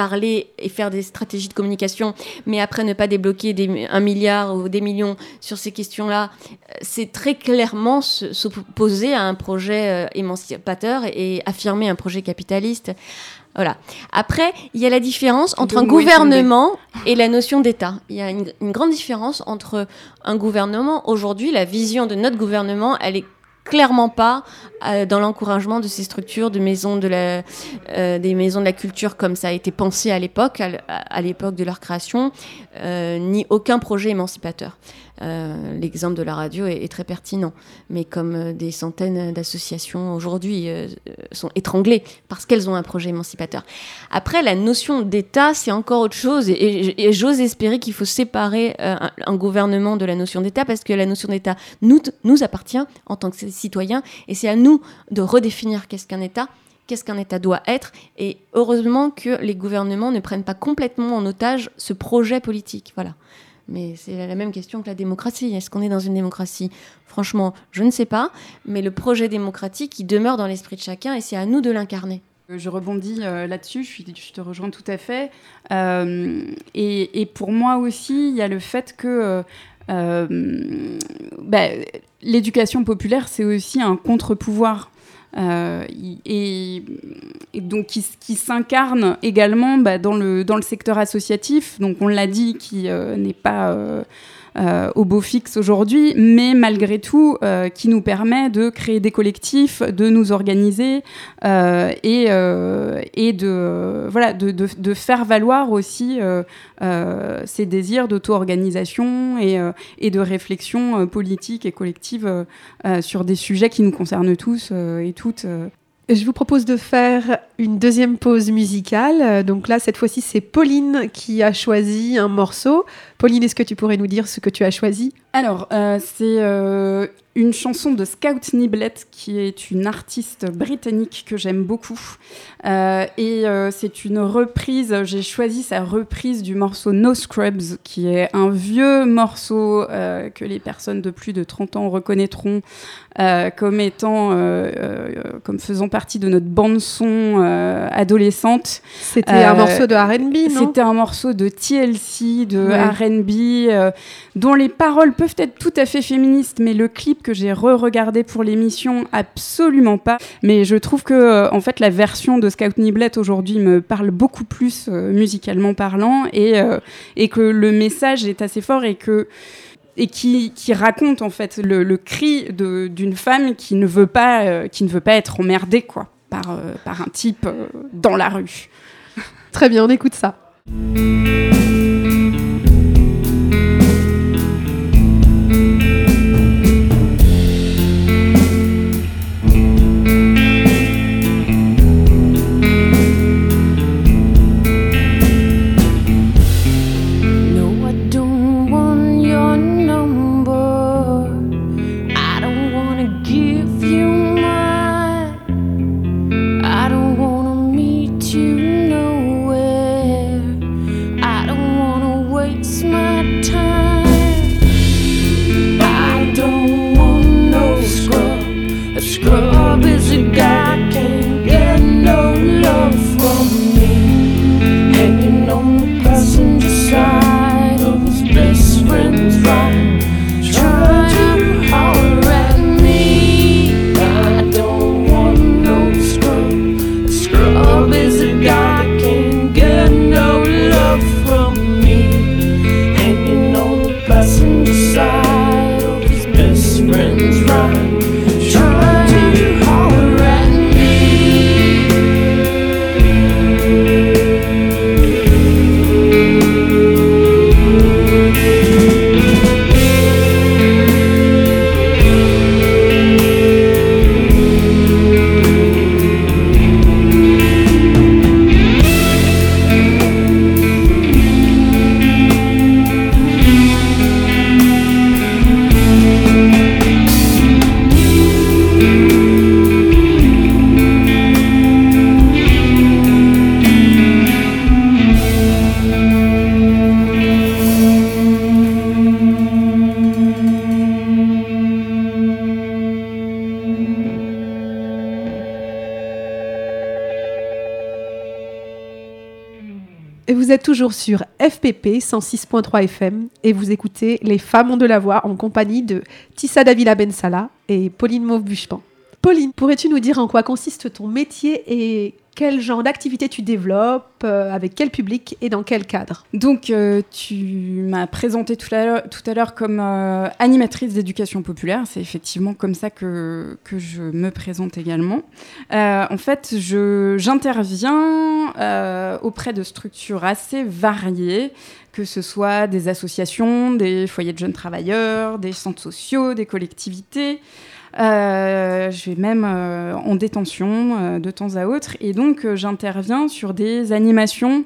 parler et faire des stratégies de communication, mais après ne pas débloquer des, un milliard ou des millions sur ces questions-là, c'est très clairement s'opposer à un projet émancipateur et affirmer un projet capitaliste. Voilà. Après, il y a la différence entre un gouvernement et la notion d'État. Il y a une, grande différence entre un gouvernement. Aujourd'hui, la vision de notre gouvernement, elle est clairement pas euh, dans l'encouragement de ces structures de maisons de la, euh, des maisons de la culture comme ça a été pensé à l'époque, à, l'époque de leur création, euh, ni aucun projet émancipateur. Euh, l'exemple de la radio est, très pertinent. Mais comme euh, des centaines d'associations aujourd'hui euh, sont étranglées parce qu'elles ont un projet émancipateur. Après, la notion d'État, c'est encore autre chose. Et, j'ose espérer qu'il faut séparer un, gouvernement de la notion d'État parce que la notion d'État nous, nous appartient en tant que citoyens. Et c'est à nous de redéfinir qu'est-ce qu'un État qu'est-ce qu'un État doit être. Et heureusement que les gouvernements ne prennent pas complètement en otage ce projet politique. Voilà. Mais c'est la même question que la démocratie. Est-ce qu'on est dans une démocratie? Franchement, je ne sais pas. Mais le projet démocratique, il demeure dans l'esprit de chacun et c'est à nous de l'incarner. Euh, je rebondis euh, là-dessus, je, te rejoins tout à fait. Euh, et, pour moi aussi, il y a le fait que bah, l'éducation populaire, c'est aussi un contre-pouvoir. Euh, et, donc qui, s'incarne également bah, dans, le, dans le secteur associatif. Donc on l'a dit, qui euh, n'est pas euh, euh, au beau fixe aujourd'hui, mais malgré tout, euh, qui nous permet de créer des collectifs, de nous organiser euh, et, et de, voilà, de, de, de, faire valoir aussi ces désirs d'auto-organisation et, et, de réflexion politique et collective sur des sujets qui nous concernent tous et toutes. Je vous propose de faire une deuxième pause musicale. Donc là, cette fois-ci, c'est Pauline qui a choisi un morceau. Pauline, est-ce que tu pourrais nous dire ce que tu as choisi? Alors, euh, c'est euh, une chanson de Scout Niblet, qui est une artiste britannique que j'aime beaucoup. Euh, et c'est une reprise, j'ai choisi sa reprise du morceau No Scrubs, qui est un vieux morceau que les personnes de plus de 30 ans reconnaîtront euh, comme étant, euh, euh, comme faisant partie de notre bande-son euh, adolescente. C'était un morceau de R&B, non? C'était un morceau de TLC, de Ouais. R&B, dont les paroles peuvent être tout à fait féministes, mais le clip que j'ai re-regardé pour l'émission, absolument pas. Mais je trouve que, en fait, la version de Scout Niblet aujourd'hui me parle beaucoup plus musicalement parlant et, euh, et que le message est assez fort et que et qui, qui raconte en fait le, le cri d'une femme qui ne veut pas euh, qui ne veut pas être emmerdée quoi par, euh, par un type euh, dans la rue. Très bien, on écoute ça. Toujours sur FPP 106.3 FM et vous écoutez Les Femmes ont de la voix en compagnie de Tissa Davila Bensala et Pauline Mauve-Buchepan. Pauline, pourrais-tu nous dire en quoi consiste ton métier et quel genre d'activité tu développes, euh, avec quel public et dans quel cadre Donc, euh, tu m'as présenté tout à l'heure, comme euh, animatrice d'éducation populaire. C'est effectivement comme ça que, que je me présente également. En fait, j'interviens auprès de structures assez variées, que ce soit des associations, des foyers de jeunes travailleurs, des centres sociaux, des collectivités. Euh, je vais même euh, en détention euh, de temps à autre. Et donc, j'interviens sur des animations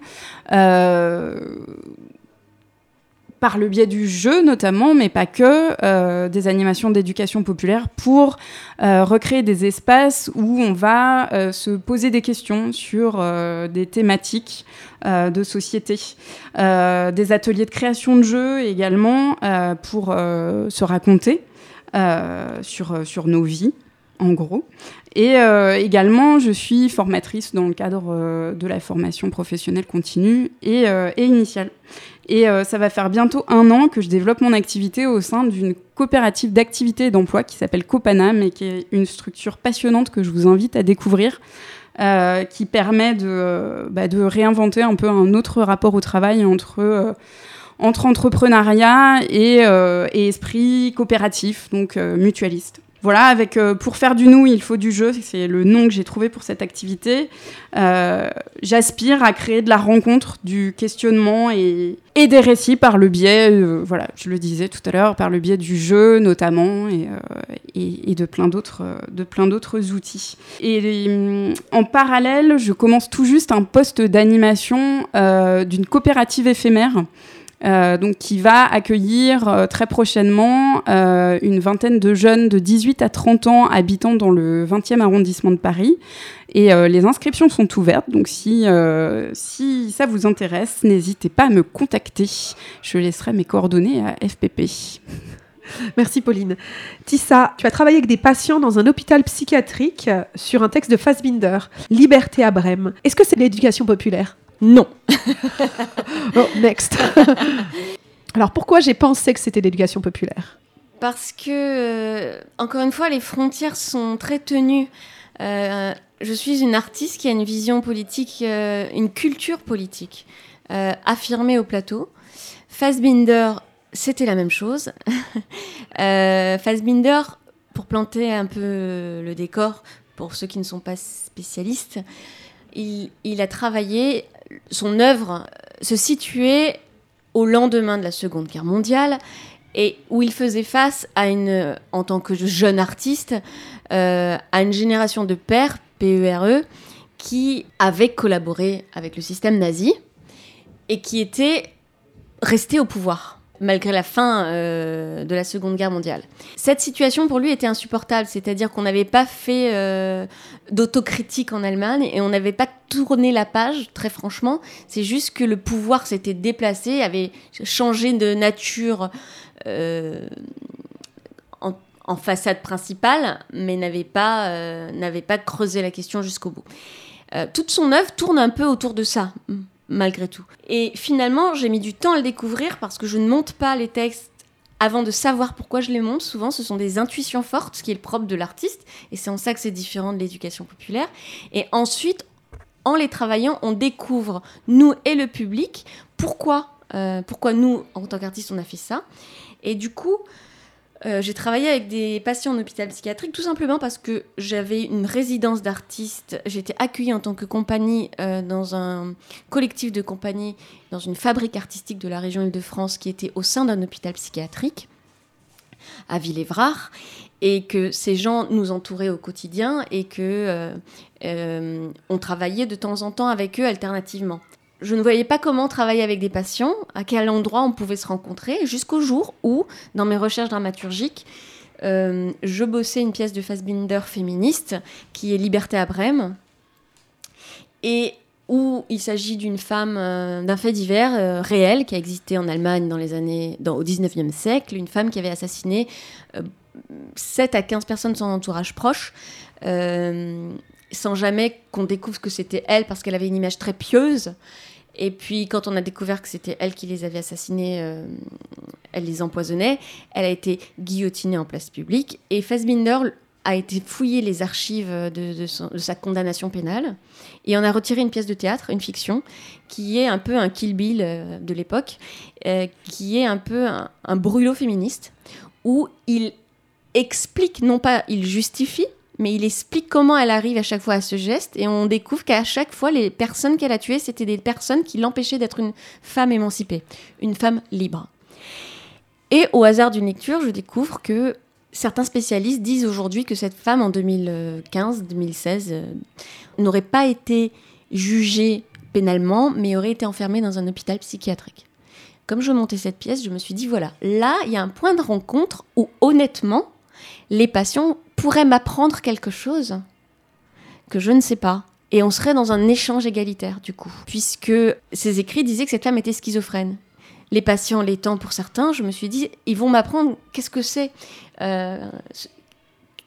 par le biais du jeu notamment, mais pas que, des animations d'éducation populaire pour recréer des espaces où on va se poser des questions sur des thématiques de société. Des ateliers de création de jeux également pour se raconter sur, sur nos vies, en gros. Et euh, également, je suis formatrice dans le cadre euh, de la formation professionnelle continue et, euh, et initiale. Et euh, ça va faire bientôt un an que je développe mon activité au sein d'une coopérative d'activité et d'emploi qui s'appelle Copanam et qui est une structure passionnante que je vous invite à découvrir. euh, qui permet de, euh, bah, de réinventer un peu un autre rapport au travail entre, euh, entre entrepreneuriat et, euh, et esprit coopératif, donc euh, mutualiste. voilà, avec euh, pour faire du nous, il faut du jeu. C'est le nom que j'ai trouvé pour cette activité. J'aspire à créer de la rencontre, du questionnement et, des récits par le biais, voilà, je le disais tout à l'heure, par le biais du jeu notamment et, de plein d'autres, outils. Et en parallèle, je commence tout juste un poste d'animation d'une coopérative éphémère. Euh, donc qui va accueillir euh, très prochainement euh, une vingtaine de jeunes de 18 à 30 ans habitant dans le 20e arrondissement de Paris. Et les inscriptions sont ouvertes, donc si, si ça vous intéresse, n'hésitez pas à me contacter. Je laisserai mes coordonnées à FPP. Merci Pauline. Tissa, tu as travaillé avec des patients dans un hôpital psychiatrique sur un texte de Fassbinder, Liberté à Brême. Est-ce que c'est l'éducation populaire? Non. Oh, next. Alors pourquoi j'ai pensé que c'était l'éducation populaire? Parce que, euh, encore une fois, les frontières sont très tenues. Euh, je suis une artiste qui a une vision politique, euh, une culture politique euh, affirmée au plateau. Fassbinder, c'était la même chose. euh, Fassbinder, pour planter un peu le décor, pour ceux qui ne sont pas spécialistes, il, il a travaillé, son œuvre se situait au lendemain de la Seconde Guerre mondiale et où il faisait face à une, en tant que jeune artiste, euh, à une génération de pères, PERE, qui avaient collaboré avec le système nazi et qui étaient restés au pouvoir malgré la fin euh, de la Seconde Guerre mondiale. Cette situation pour lui était insupportable, c'est-à-dire qu'on n'avait pas fait euh, d'autocritique en Allemagne et on n'avait pas tourné la page, très franchement. C'est juste que le pouvoir s'était déplacé, avait changé de nature euh, en, façade principale, mais n'avait pas, euh, n'avait pas creusé la question jusqu'au bout. Toute son œuvre tourne un peu autour de ça, malgré tout. Et finalement, j'ai mis du temps à le découvrir parce que je ne monte pas les textes avant de savoir pourquoi je les monte. Souvent, ce sont des intuitions fortes, ce qui est le propre de l'artiste, et c'est en ça que c'est différent de l'éducation populaire. Et ensuite, en les travaillant, on découvre, nous et le public, pourquoi, euh, nous, en tant qu'artistes, on a fait ça. Et du coup, euh, j'ai travaillé avec des patients en hôpital psychiatrique tout simplement parce que j'avais une résidence d'artiste. J'étais accueillie en tant que compagnie euh, dans un collectif de compagnie, dans une fabrique artistique de la région Île-de-France qui était au sein d'un hôpital psychiatrique à Villévrard et que ces gens nous entouraient au quotidien et que euh, on travaillait de temps en temps avec eux alternativement. Je ne voyais pas comment travailler avec des patients, à quel endroit on pouvait se rencontrer, jusqu'au jour où, dans mes recherches dramaturgiques, euh, je bossais une pièce de Fassbinder féministe qui est Liberté à Brême, et où il s'agit d'une femme, euh, d'un fait divers euh, réel qui a existé en Allemagne dans les années, au 19e siècle, une femme qui avait assassiné euh, 7 à 15 personnes de son entourage proche, sans jamais qu'on découvre que c'était elle parce qu'elle avait une image très pieuse. Et puis quand on a découvert que c'était elle qui les avait assassinés, euh, elle les empoisonnait, elle a été guillotinée en place publique. Et Fassbinder a été fouiller les archives de, sa condamnation pénale et en a retiré une pièce de théâtre, une fiction, qui est un peu un Kill Bill euh, de l'époque, euh, qui est un peu un, un brûlot féministe, où il explique, non pas il justifie, mais il explique comment elle arrive à chaque fois à ce geste, et on découvre qu'à chaque fois, les personnes qu'elle a tuées, c'était des personnes qui l'empêchaient d'être une femme émancipée, une femme libre. Et au hasard d'une lecture, je découvre que certains spécialistes disent aujourd'hui que cette femme, en 2015-2016, euh, n'aurait pas été jugée pénalement, mais aurait été enfermée dans un hôpital psychiatrique. Comme je montais cette pièce, je me suis dit, voilà, là, il y a un point de rencontre où, honnêtement, les patients pourraient m'apprendre quelque chose que je ne sais pas. Et on serait dans un échange égalitaire, du coup. Puisque ces écrits disaient que cette femme était schizophrène. Les patients l'étant pour certains, je me suis dit, ils vont m'apprendre qu'est-ce que c'est. euh, ce-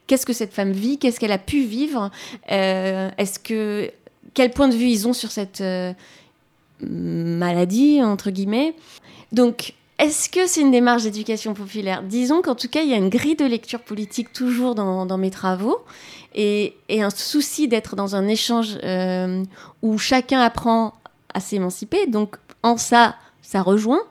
Qu'est-ce que cette femme vit Qu'est-ce qu'elle a pu vivre Euh, Est-ce que quel point de vue ils ont sur cette euh, maladie entre guillemets Donc, est-ce que c'est une démarche d'éducation populaire? Disons qu'en tout cas, il y a une grille de lecture politique toujours dans, mes travaux et, un souci d'être dans un échange euh, où chacun apprend à s'émanciper. Donc, en ça, ça rejoint.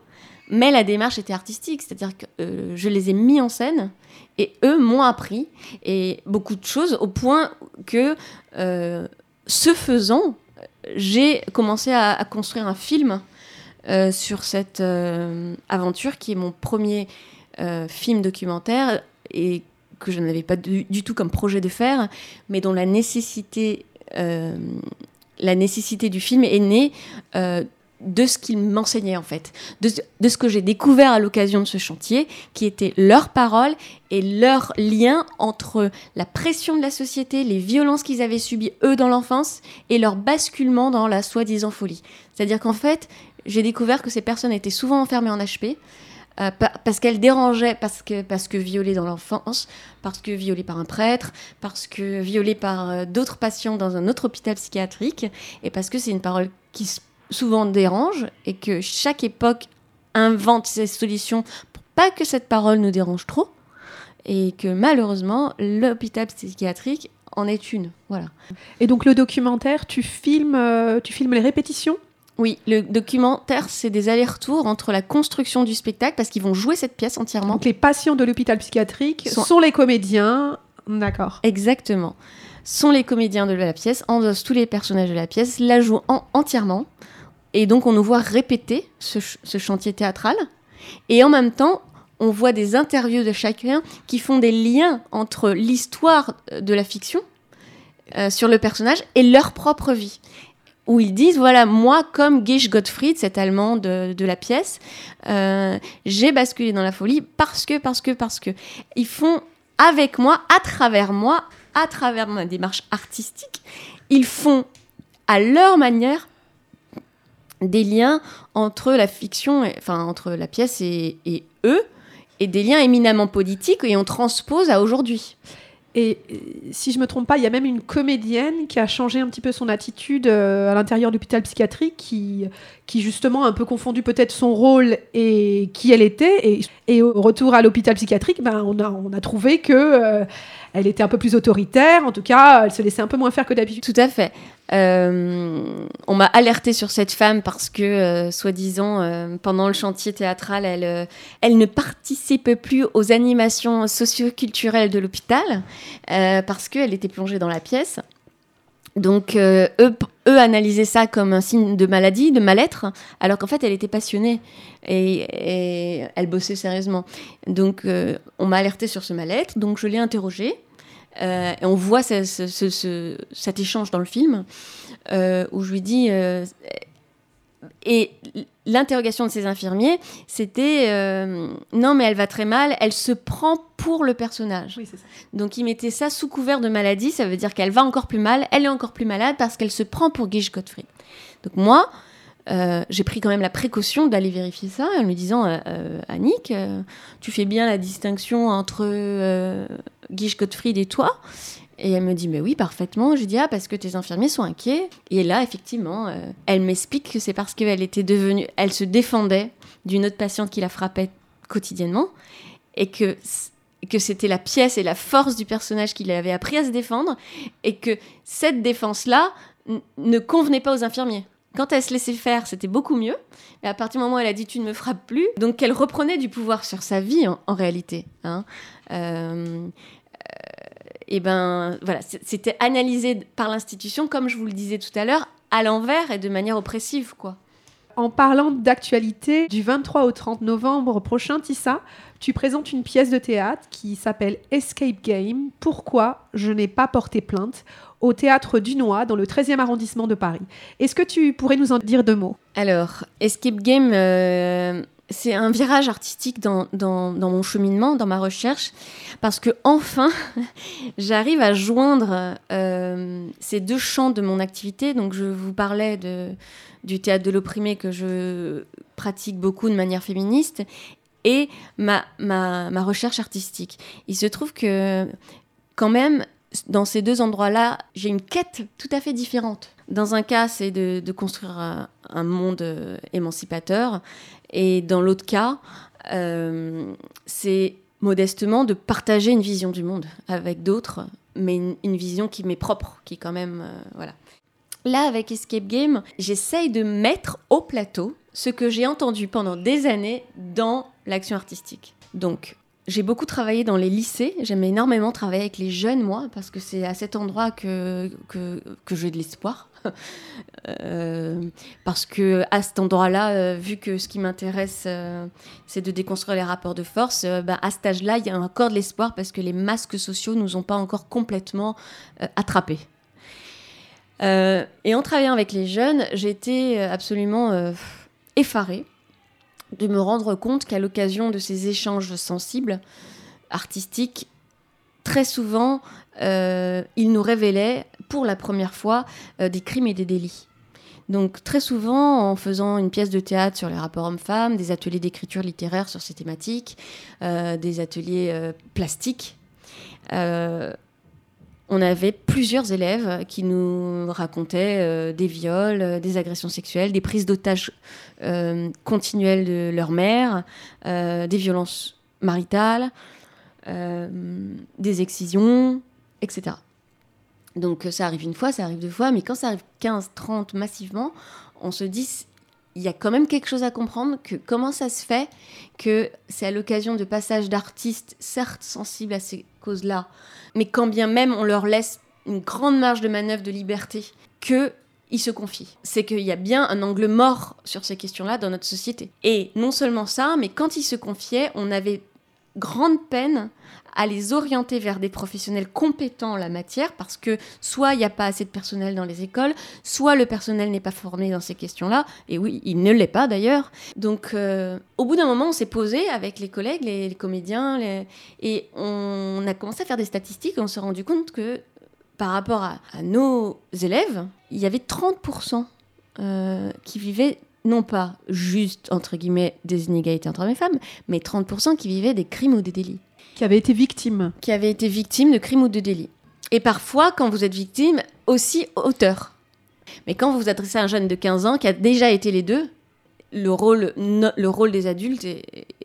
Mais la démarche était artistique, c'est-à-dire que euh, je les ai mis en scène et eux m'ont appris et beaucoup de choses au point que euh, ce faisant, j'ai commencé à construire un film euh, sur cette euh, aventure qui est mon premier euh, film documentaire et que je n'avais pas du, tout comme projet de faire, mais dont la nécessité, la nécessité du film est née de ce qu'ils m'enseignaient en fait, de, de ce que j'ai découvert à l'occasion de ce chantier, qui était leurs paroles et leur lien entre la pression de la société, les violences qu'ils avaient subies eux dans l'enfance et leur basculement dans la soi-disant folie. C'est-à-dire qu'en fait, j'ai découvert que ces personnes étaient souvent enfermées en HP. euh, pa- parce qu'elles dérangeaient, parce que, parce que violées dans l'enfance, parce que violées par un prêtre, parce que violées par euh, d'autres patients dans un autre hôpital psychiatrique, et parce que c'est une parole qui souvent dérange, et que chaque époque invente ses solutions pour pas que cette parole nous dérange trop, et que malheureusement, l'hôpital psychiatrique en est une. Voilà. Et donc le documentaire, tu filmes, euh, tu filmes les répétitions? Oui, le documentaire, c'est des allers-retours entre la construction du spectacle, parce qu'ils vont jouer cette pièce entièrement. Donc les patients de l'hôpital psychiatrique Sont- sont, les comédiens. D'accord. Exactement. Sont les comédiens de la pièce, endossent tous les personnages de la pièce, la jouent en- entièrement. Et donc, on nous voit répéter ce, ch- ce chantier théâtral. Et en même temps, on voit des interviews de chacun qui font des liens entre l'histoire de la fiction euh, sur le personnage et leur propre vie. Où ils disent, voilà, moi, comme Gish Gottfried, cet Allemand de, la pièce, euh, j'ai basculé dans la folie parce que, parce que, parce que. Ils font avec moi, à travers moi, à travers ma démarche artistique, ils font à leur manière des liens entre la fiction, enfin entre la pièce et eux, et des liens éminemment politiques, et on transpose à aujourd'hui. Et euh, si je me trompe pas, il y a même une comédienne qui a changé un petit peu son attitude euh, à l'intérieur de l'hôpital psychiatrique, qui, qui justement a un peu confondu peut-être son rôle et qui elle était. Et, et au retour à l'hôpital psychiatrique, ben, on, a, on a trouvé que euh, elle était un peu plus autoritaire. En tout cas, elle se laissait un peu moins faire que d'habitude. Tout à fait. Euh, on m'a alerté sur cette femme parce que, euh, soi-disant, euh, pendant le chantier théâtral, elle, elle ne participe plus aux animations socio-culturelles de l'hôpital parce qu'elle était plongée dans la pièce. Donc, eux, analysaient ça comme un signe de maladie, de mal-être, alors qu'en fait, elle était passionnée et, et elle bossait sérieusement. Donc, on m'a alerté sur ce mal-être, donc je l'ai interrogée. Euh, et on voit ce- ce- ce- ce- cet échange dans le film euh, où je lui dis. euh, et l'interrogation de ces infirmiers, c'était non, mais elle va très mal, elle se prend pour le personnage. Oui, c'est ça. Donc ils mettaient ça sous couvert de maladie, ça veut dire qu'elle va encore plus mal, elle est encore plus malade parce qu'elle se prend pour Gish Gottfried. Donc moi, euh, j'ai pris quand même la précaution d'aller vérifier ça en lui disant euh, euh, Annick, tu fais bien la distinction entre Gish Gottfried et toi et elle me dit, mais oui, parfaitement. J'ai dit, ah, parce que tes infirmiers sont inquiets. Et là, effectivement, elle m'explique que c'est parce qu'elle était devenue, elle se défendait d'une autre patiente qui la frappait quotidiennement et que que c'était la pièce et la force du personnage qui l'avait appris à se défendre et que cette défense-là ne convenait pas aux infirmiers. Quand elle se laissait faire, c'était beaucoup mieux. Et à partir du moment où elle a dit tu ne me frappes plus, donc elle reprenait du pouvoir sur sa vie en, réalité. hein. Euh, et ben voilà, c'était analysé par l'institution, comme je vous le disais tout à l'heure, à l'envers et de manière oppressive, quoi. En parlant d'actualité, du 23 au 30 novembre prochain, Tissa, tu présentes une pièce de théâtre qui s'appelle Escape Game. Pourquoi je n'ai pas porté plainte au théâtre Dunois dans le 13e arrondissement de Paris? Est-ce que tu pourrais nous en dire deux mots? Alors, Escape Game, euh, c'est un virage artistique dans, mon cheminement, dans ma recherche, parce que enfin, j'arrive à joindre euh, ces deux champs de mon activité. Donc, je vous parlais du théâtre de l'opprimé que je pratique beaucoup de manière féministe et ma, recherche artistique. Il se trouve que, quand même, dans ces deux endroits-là, j'ai une quête tout à fait différente. Dans un cas, c'est de, construire un, un monde euh, émancipateur, et dans l'autre cas, euh, c'est modestement de partager une vision du monde avec d'autres, mais une, vision qui m'est propre, qui quand même... euh, voilà. Là, avec Escape Game, j'essaye de mettre au plateau ce que j'ai entendu pendant des années dans l'action artistique. Donc, j'ai beaucoup travaillé dans les lycées. J'aime énormément travailler avec les jeunes, moi, parce que c'est à cet endroit que, que, que j'ai de l'espoir. Euh, parce que à cet endroit-là, euh, vu que ce qui m'intéresse, euh, c'est de déconstruire les rapports de force, bah, à cet âge-là, il y a encore de l'espoir parce que les masques sociaux nous ont pas encore complètement attrapés. Et en travaillant avec les jeunes, j'ai été absolument effarée de me rendre compte qu'à l'occasion de ces échanges sensibles, artistiques, très souvent, euh, ils nous révélaient pour la première fois euh, des crimes et des délits. Donc très souvent, en faisant une pièce de théâtre sur les rapports hommes-femmes, des ateliers d'écriture littéraire sur ces thématiques, euh, des ateliers euh, plastiques, on avait plusieurs élèves qui nous racontaient euh, des viols, euh, des agressions sexuelles, des prises d'otages euh, continuelles de leur mère, des violences maritales, des excisions, etc. Donc ça arrive une fois, ça arrive deux fois, mais quand ça arrive 15, 30 massivement, on se dit il y a quand même quelque chose à comprendre que comment ça se fait que c'est à l'occasion de passages d'artistes certes sensibles à ces causes-là, mais quand bien même on leur laisse une grande marge de manœuvre de liberté, que ils se confient. C'est qu'il y a bien un angle mort sur ces questions-là dans notre société. Et non seulement ça, mais quand ils se confiaient, on avait grande peine à les orienter vers des professionnels compétents en la matière parce que soit il n'y a pas assez de personnel dans les écoles, soit le personnel n'est pas formé dans ces questions-là, et oui, il ne l'est pas d'ailleurs. Donc euh, au bout d'un moment, on s'est posé avec les collègues, les, comédiens, et on a commencé à faire des statistiques on s'est rendu compte que par rapport à, à nos élèves, il y avait 30% euh, qui vivaient non pas juste, entre guillemets, des inégalités entre hommes et femmes, mais 30% qui vivaient des crimes ou des délits Qui avait été victime. qui avaient été victimes de crimes ou de délits. Et parfois, quand vous êtes victime, aussi auteur. Mais quand vous vous adressez à un jeune de 15 ans qui a déjà été les deux, le rôle, le rôle des adultes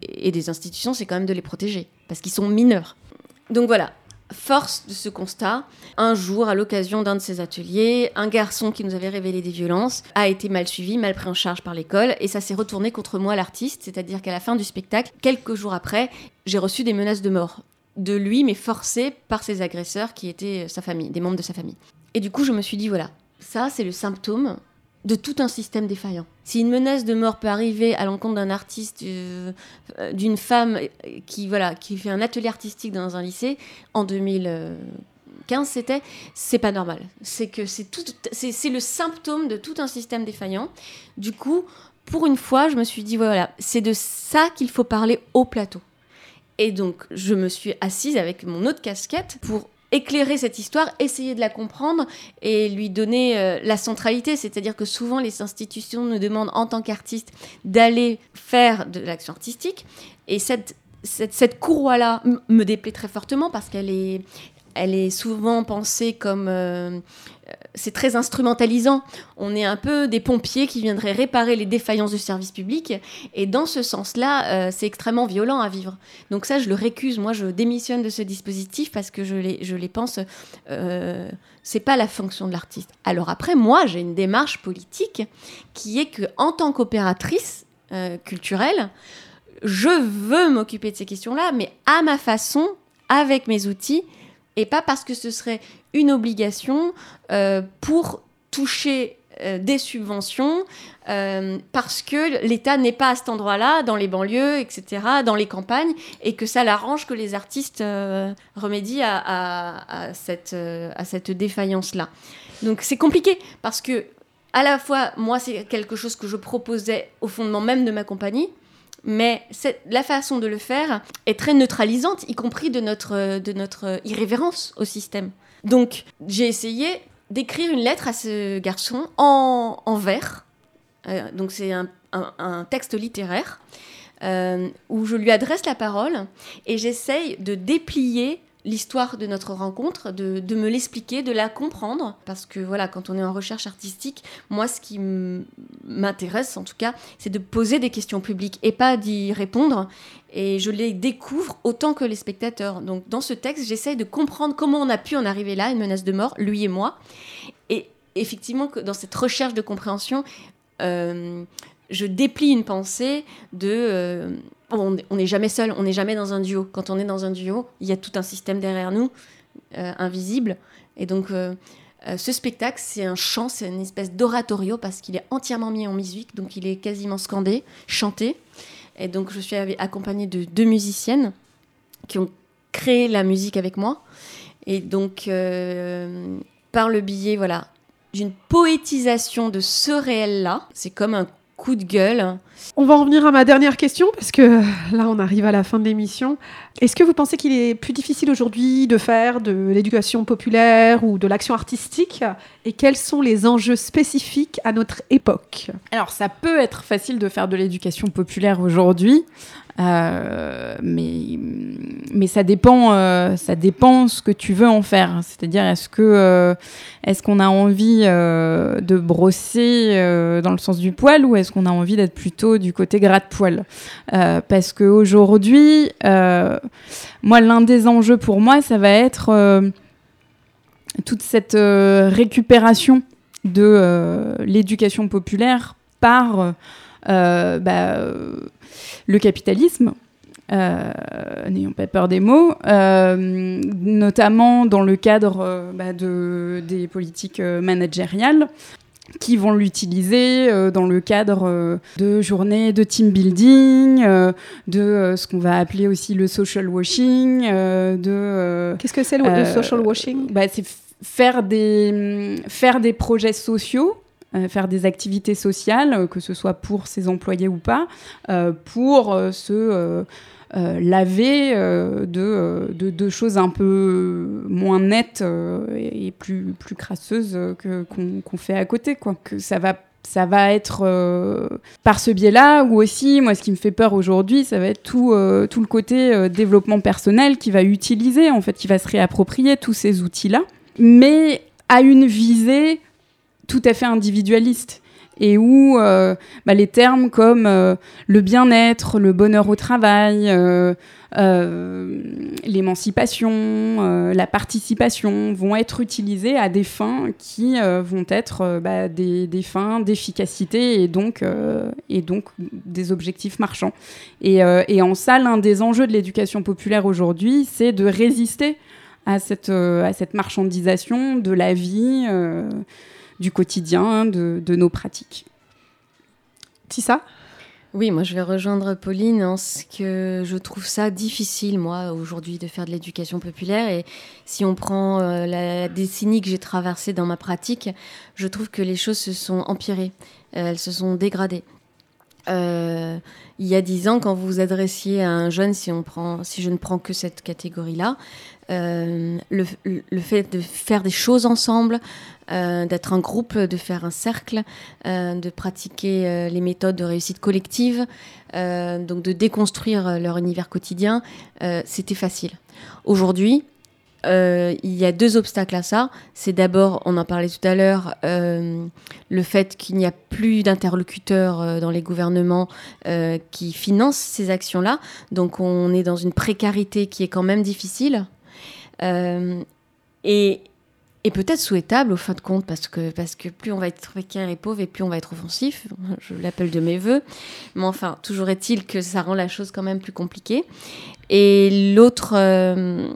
et des institutions, c'est quand même de les protéger, parce qu'ils sont mineurs. Donc voilà, force de ce constat, un jour, à l'occasion d'un de ces ateliers, un garçon qui nous avait révélé des violences a été mal suivi, mal pris en charge par l'école, et ça s'est retourné contre moi, l'artiste, c'est-à-dire qu'à la fin du spectacle, quelques jours après, j'ai reçu des menaces de mort de lui, mais forcé par ses agresseurs qui étaient euh, sa famille, des membres de sa famille. Et du coup, je me suis dit, voilà, ça, c'est le symptôme de tout un système défaillant. Si une menace de mort peut arriver à l'encontre d'un artiste, euh, euh, d'une femme qui, voilà, qui fait un atelier artistique dans un lycée, en 2015 c'était, c'est pas normal. C'est que c'est tout, c'est le symptôme de tout un système défaillant. Du coup, pour une fois, je me suis dit, voilà, c'est de ça qu'il faut parler au plateau. Et donc, je me suis assise avec mon autre casquette pour éclairer cette histoire, essayer de la comprendre et lui donner euh, la centralité. C'est-à-dire que souvent, les institutions nous demandent en tant qu'artistes d'aller faire de l'action artistique. Et cette, courroie-là me déplaît très fortement parce qu'elle est, elle est souvent pensée comme... euh, c'est très instrumentalisant. On est un peu des pompiers qui viendraient réparer les défaillances du service public. Et dans ce sens-là, euh, c'est extrêmement violent à vivre. Donc ça, je le récuse. Moi, je démissionne de ce dispositif parce que je les, je les pense... Euh, c'est pas la fonction de l'artiste. Alors après, moi, j'ai une démarche politique qui est que, en tant qu'opératrice euh, culturelle, je veux m'occuper de ces questions-là, mais à ma façon, avec mes outils, et pas parce que ce serait une obligation euh, pour toucher euh, des subventions, euh, parce que l'État n'est pas à cet endroit-là, dans les banlieues, etc., dans les campagnes, et que ça l'arrange que les artistes remédient à, cette, à cette défaillance-là. Donc c'est compliqué, parce que à la fois, moi, c'est quelque chose que je proposais au fondement même de ma compagnie, mais la façon de le faire est très neutralisante, y compris de notre, irrévérence au système. Donc, j'ai essayé d'écrire une lettre à ce garçon en, vers. Euh, donc, c'est un texte littéraire euh, où je lui adresse la parole et j'essaye de déplier l'histoire de notre rencontre, de, de me l'expliquer, de la comprendre. Parce que voilà, quand on est en recherche artistique, moi, ce qui m'intéresse en tout cas, c'est de poser des questions publiques et pas d'y répondre. Et je les découvre autant que les spectateurs. Donc dans ce texte, j'essaye de comprendre comment on a pu en arriver là, une menace de mort, lui et moi. Et effectivement, dans cette recherche de compréhension, euh, je déplie une pensée de. euh, on n'est jamais seul, on n'est jamais dans un duo. Quand on est dans un duo, il y a tout un système derrière nous, euh, invisible. Et donc, euh, ce spectacle, c'est un chant, c'est une espèce d'oratorio parce qu'il est entièrement mis en musique, donc il est quasiment scandé, chanté. Et donc, je suis accompagnée de deux musiciennes qui ont créé la musique avec moi. Et donc, par le biais, voilà, d'une poétisation de ce réel-là, c'est comme un coup de gueule. On va en venir à ma dernière question parce que euh, là, on arrive à la fin de l'émission. Est-ce que vous pensez qu'il est plus difficile aujourd'hui de faire de l'éducation populaire ou de l'action artistique? Et quels sont les enjeux spécifiques à notre époque? Alors, ça peut être facile de faire de l'éducation populaire aujourd'hui, euh, mais, mais ça dépend, euh, ça dépend ce que tu veux en faire. C'est-à-dire, est-ce que euh, est-ce qu'on a envie de brosser dans le sens du poil ou est-ce qu'on a envie d'être plutôt du côté gratte-poil Parce qu'aujourd'hui, euh, moi, l'un des enjeux pour moi, ça va être toute cette récupération de l'éducation populaire par bah, le capitalisme. euh, N'ayons pas peur des mots, euh, notamment dans le cadre euh, bah, de, des politiques managériales qui vont l'utiliser dans le cadre de journées de team building, de ce qu'on va appeler aussi le social washing, de Qu'est-ce que c'est le, social washing? bah, c'est faire des, faire des projets sociaux, euh, faire des activités sociales, euh, que ce soit pour ses employés ou pas, euh, pour euh, se laver de, de, de choses un peu moins nettes et et plus, plus crasseuses qu'on, qu'on fait à côté. Quoi. Que ça va ça va être euh, par ce biais-là, ou aussi, moi, ce qui me fait peur aujourd'hui, ça va être tout, euh, tout le côté euh, développement personnel qui va utiliser, en fait, qui va se réapproprier tous ces outils-là, mais à une visée tout à fait individualiste. Et où euh, bah, les termes comme euh, le bien-être, le bonheur au travail, euh, l'émancipation, la participation vont être utilisés à des fins qui vont être bah, des, fins d'efficacité et donc, et donc des objectifs marchands. Et, en ça, l'un des enjeux de l'éducation populaire aujourd'hui, c'est de résister à cette, à cette marchandisation de la vie, du quotidien, de, nos pratiques. Tissa? Oui, moi je vais rejoindre Pauline en ce que je trouve ça difficile, moi, aujourd'hui, de faire de l'éducation populaire. Et si on prend euh, la décennie que j'ai traversée dans ma pratique, je trouve que les choses se sont empirées, Euh, elles se sont dégradées. Euh, il y a dix ans, quand vous vous adressiez à un jeune, si, on prend, si je ne prends que cette catégorie-là, euh, le, le fait de faire des choses ensemble, euh, d'être un groupe, de faire un cercle, euh, de pratiquer les méthodes de réussite collective, donc de déconstruire leur univers quotidien, c'était facile. Aujourd'hui, il y a deux obstacles à ça. C'est d'abord, on en parlait tout à l'heure, le fait qu'il n'y a plus d'interlocuteurs dans les gouvernements qui financent ces actions-là. Donc on est dans une précarité qui est quand même difficile. Euh, et, peut-être souhaitable au fin de compte, parce que, parce que plus on va être précaire et pauvre, et plus on va être offensif. Je l'appelle de mes voeux. Mais enfin, toujours est-il que ça rend la chose quand même plus compliquée. Et l'autre euh,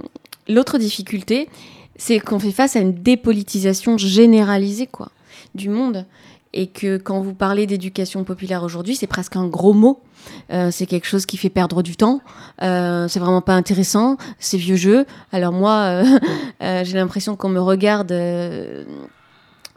l'autre difficulté, c'est qu'on fait face à une dépolitisation généralisée quoi, du monde. Et que quand vous parlez d'éducation populaire aujourd'hui, c'est presque un gros mot. Euh, c'est quelque chose qui fait perdre du temps. Euh, c'est vraiment pas intéressant. C'est vieux jeu. Alors moi, euh, j'ai l'impression qu'on me regarde.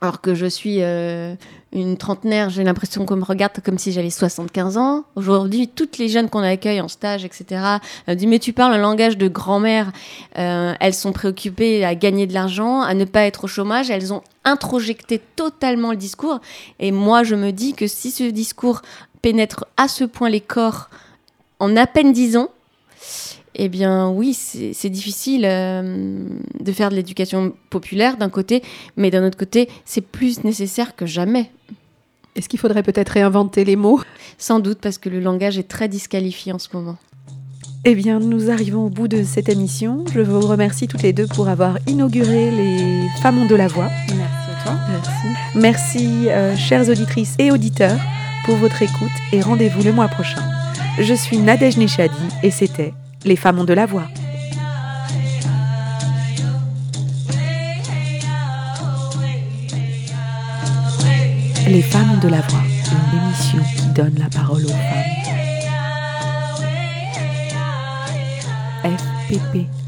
Alors que je suis euh, une trentenaire, j'ai l'impression qu'on me regarde comme si j'avais 75 ans. Aujourd'hui, toutes les jeunes qu'on accueille en stage, etc., euh, disent Mais tu parles un langage de grand-mère. Euh, elles sont préoccupées à gagner de l'argent, à ne pas être au chômage. Elles ont introjecté totalement le discours. Et moi, je me dis que si ce discours pénètre à ce point les corps en à peine 10 ans, eh bien oui, c'est difficile euh, de faire de l'éducation populaire d'un côté, mais d'un autre côté, c'est plus nécessaire que jamais. Est-ce qu'il faudrait peut-être réinventer les mots? Sans doute parce que le langage est très disqualifié en ce moment. Eh bien, nous arrivons au bout de cette émission. Je vous remercie toutes les deux pour avoir inauguré les Femmes ont de la voix. Merci. toi. Merci. Merci, euh, chères auditrices et auditeurs, pour votre écoute et rendez-vous le mois prochain. Je suis Nadège Nechadi et c'était Les femmes ont de la voix. Les femmes ont de la voix, une émission qui donne la parole aux femmes. FPP 106.3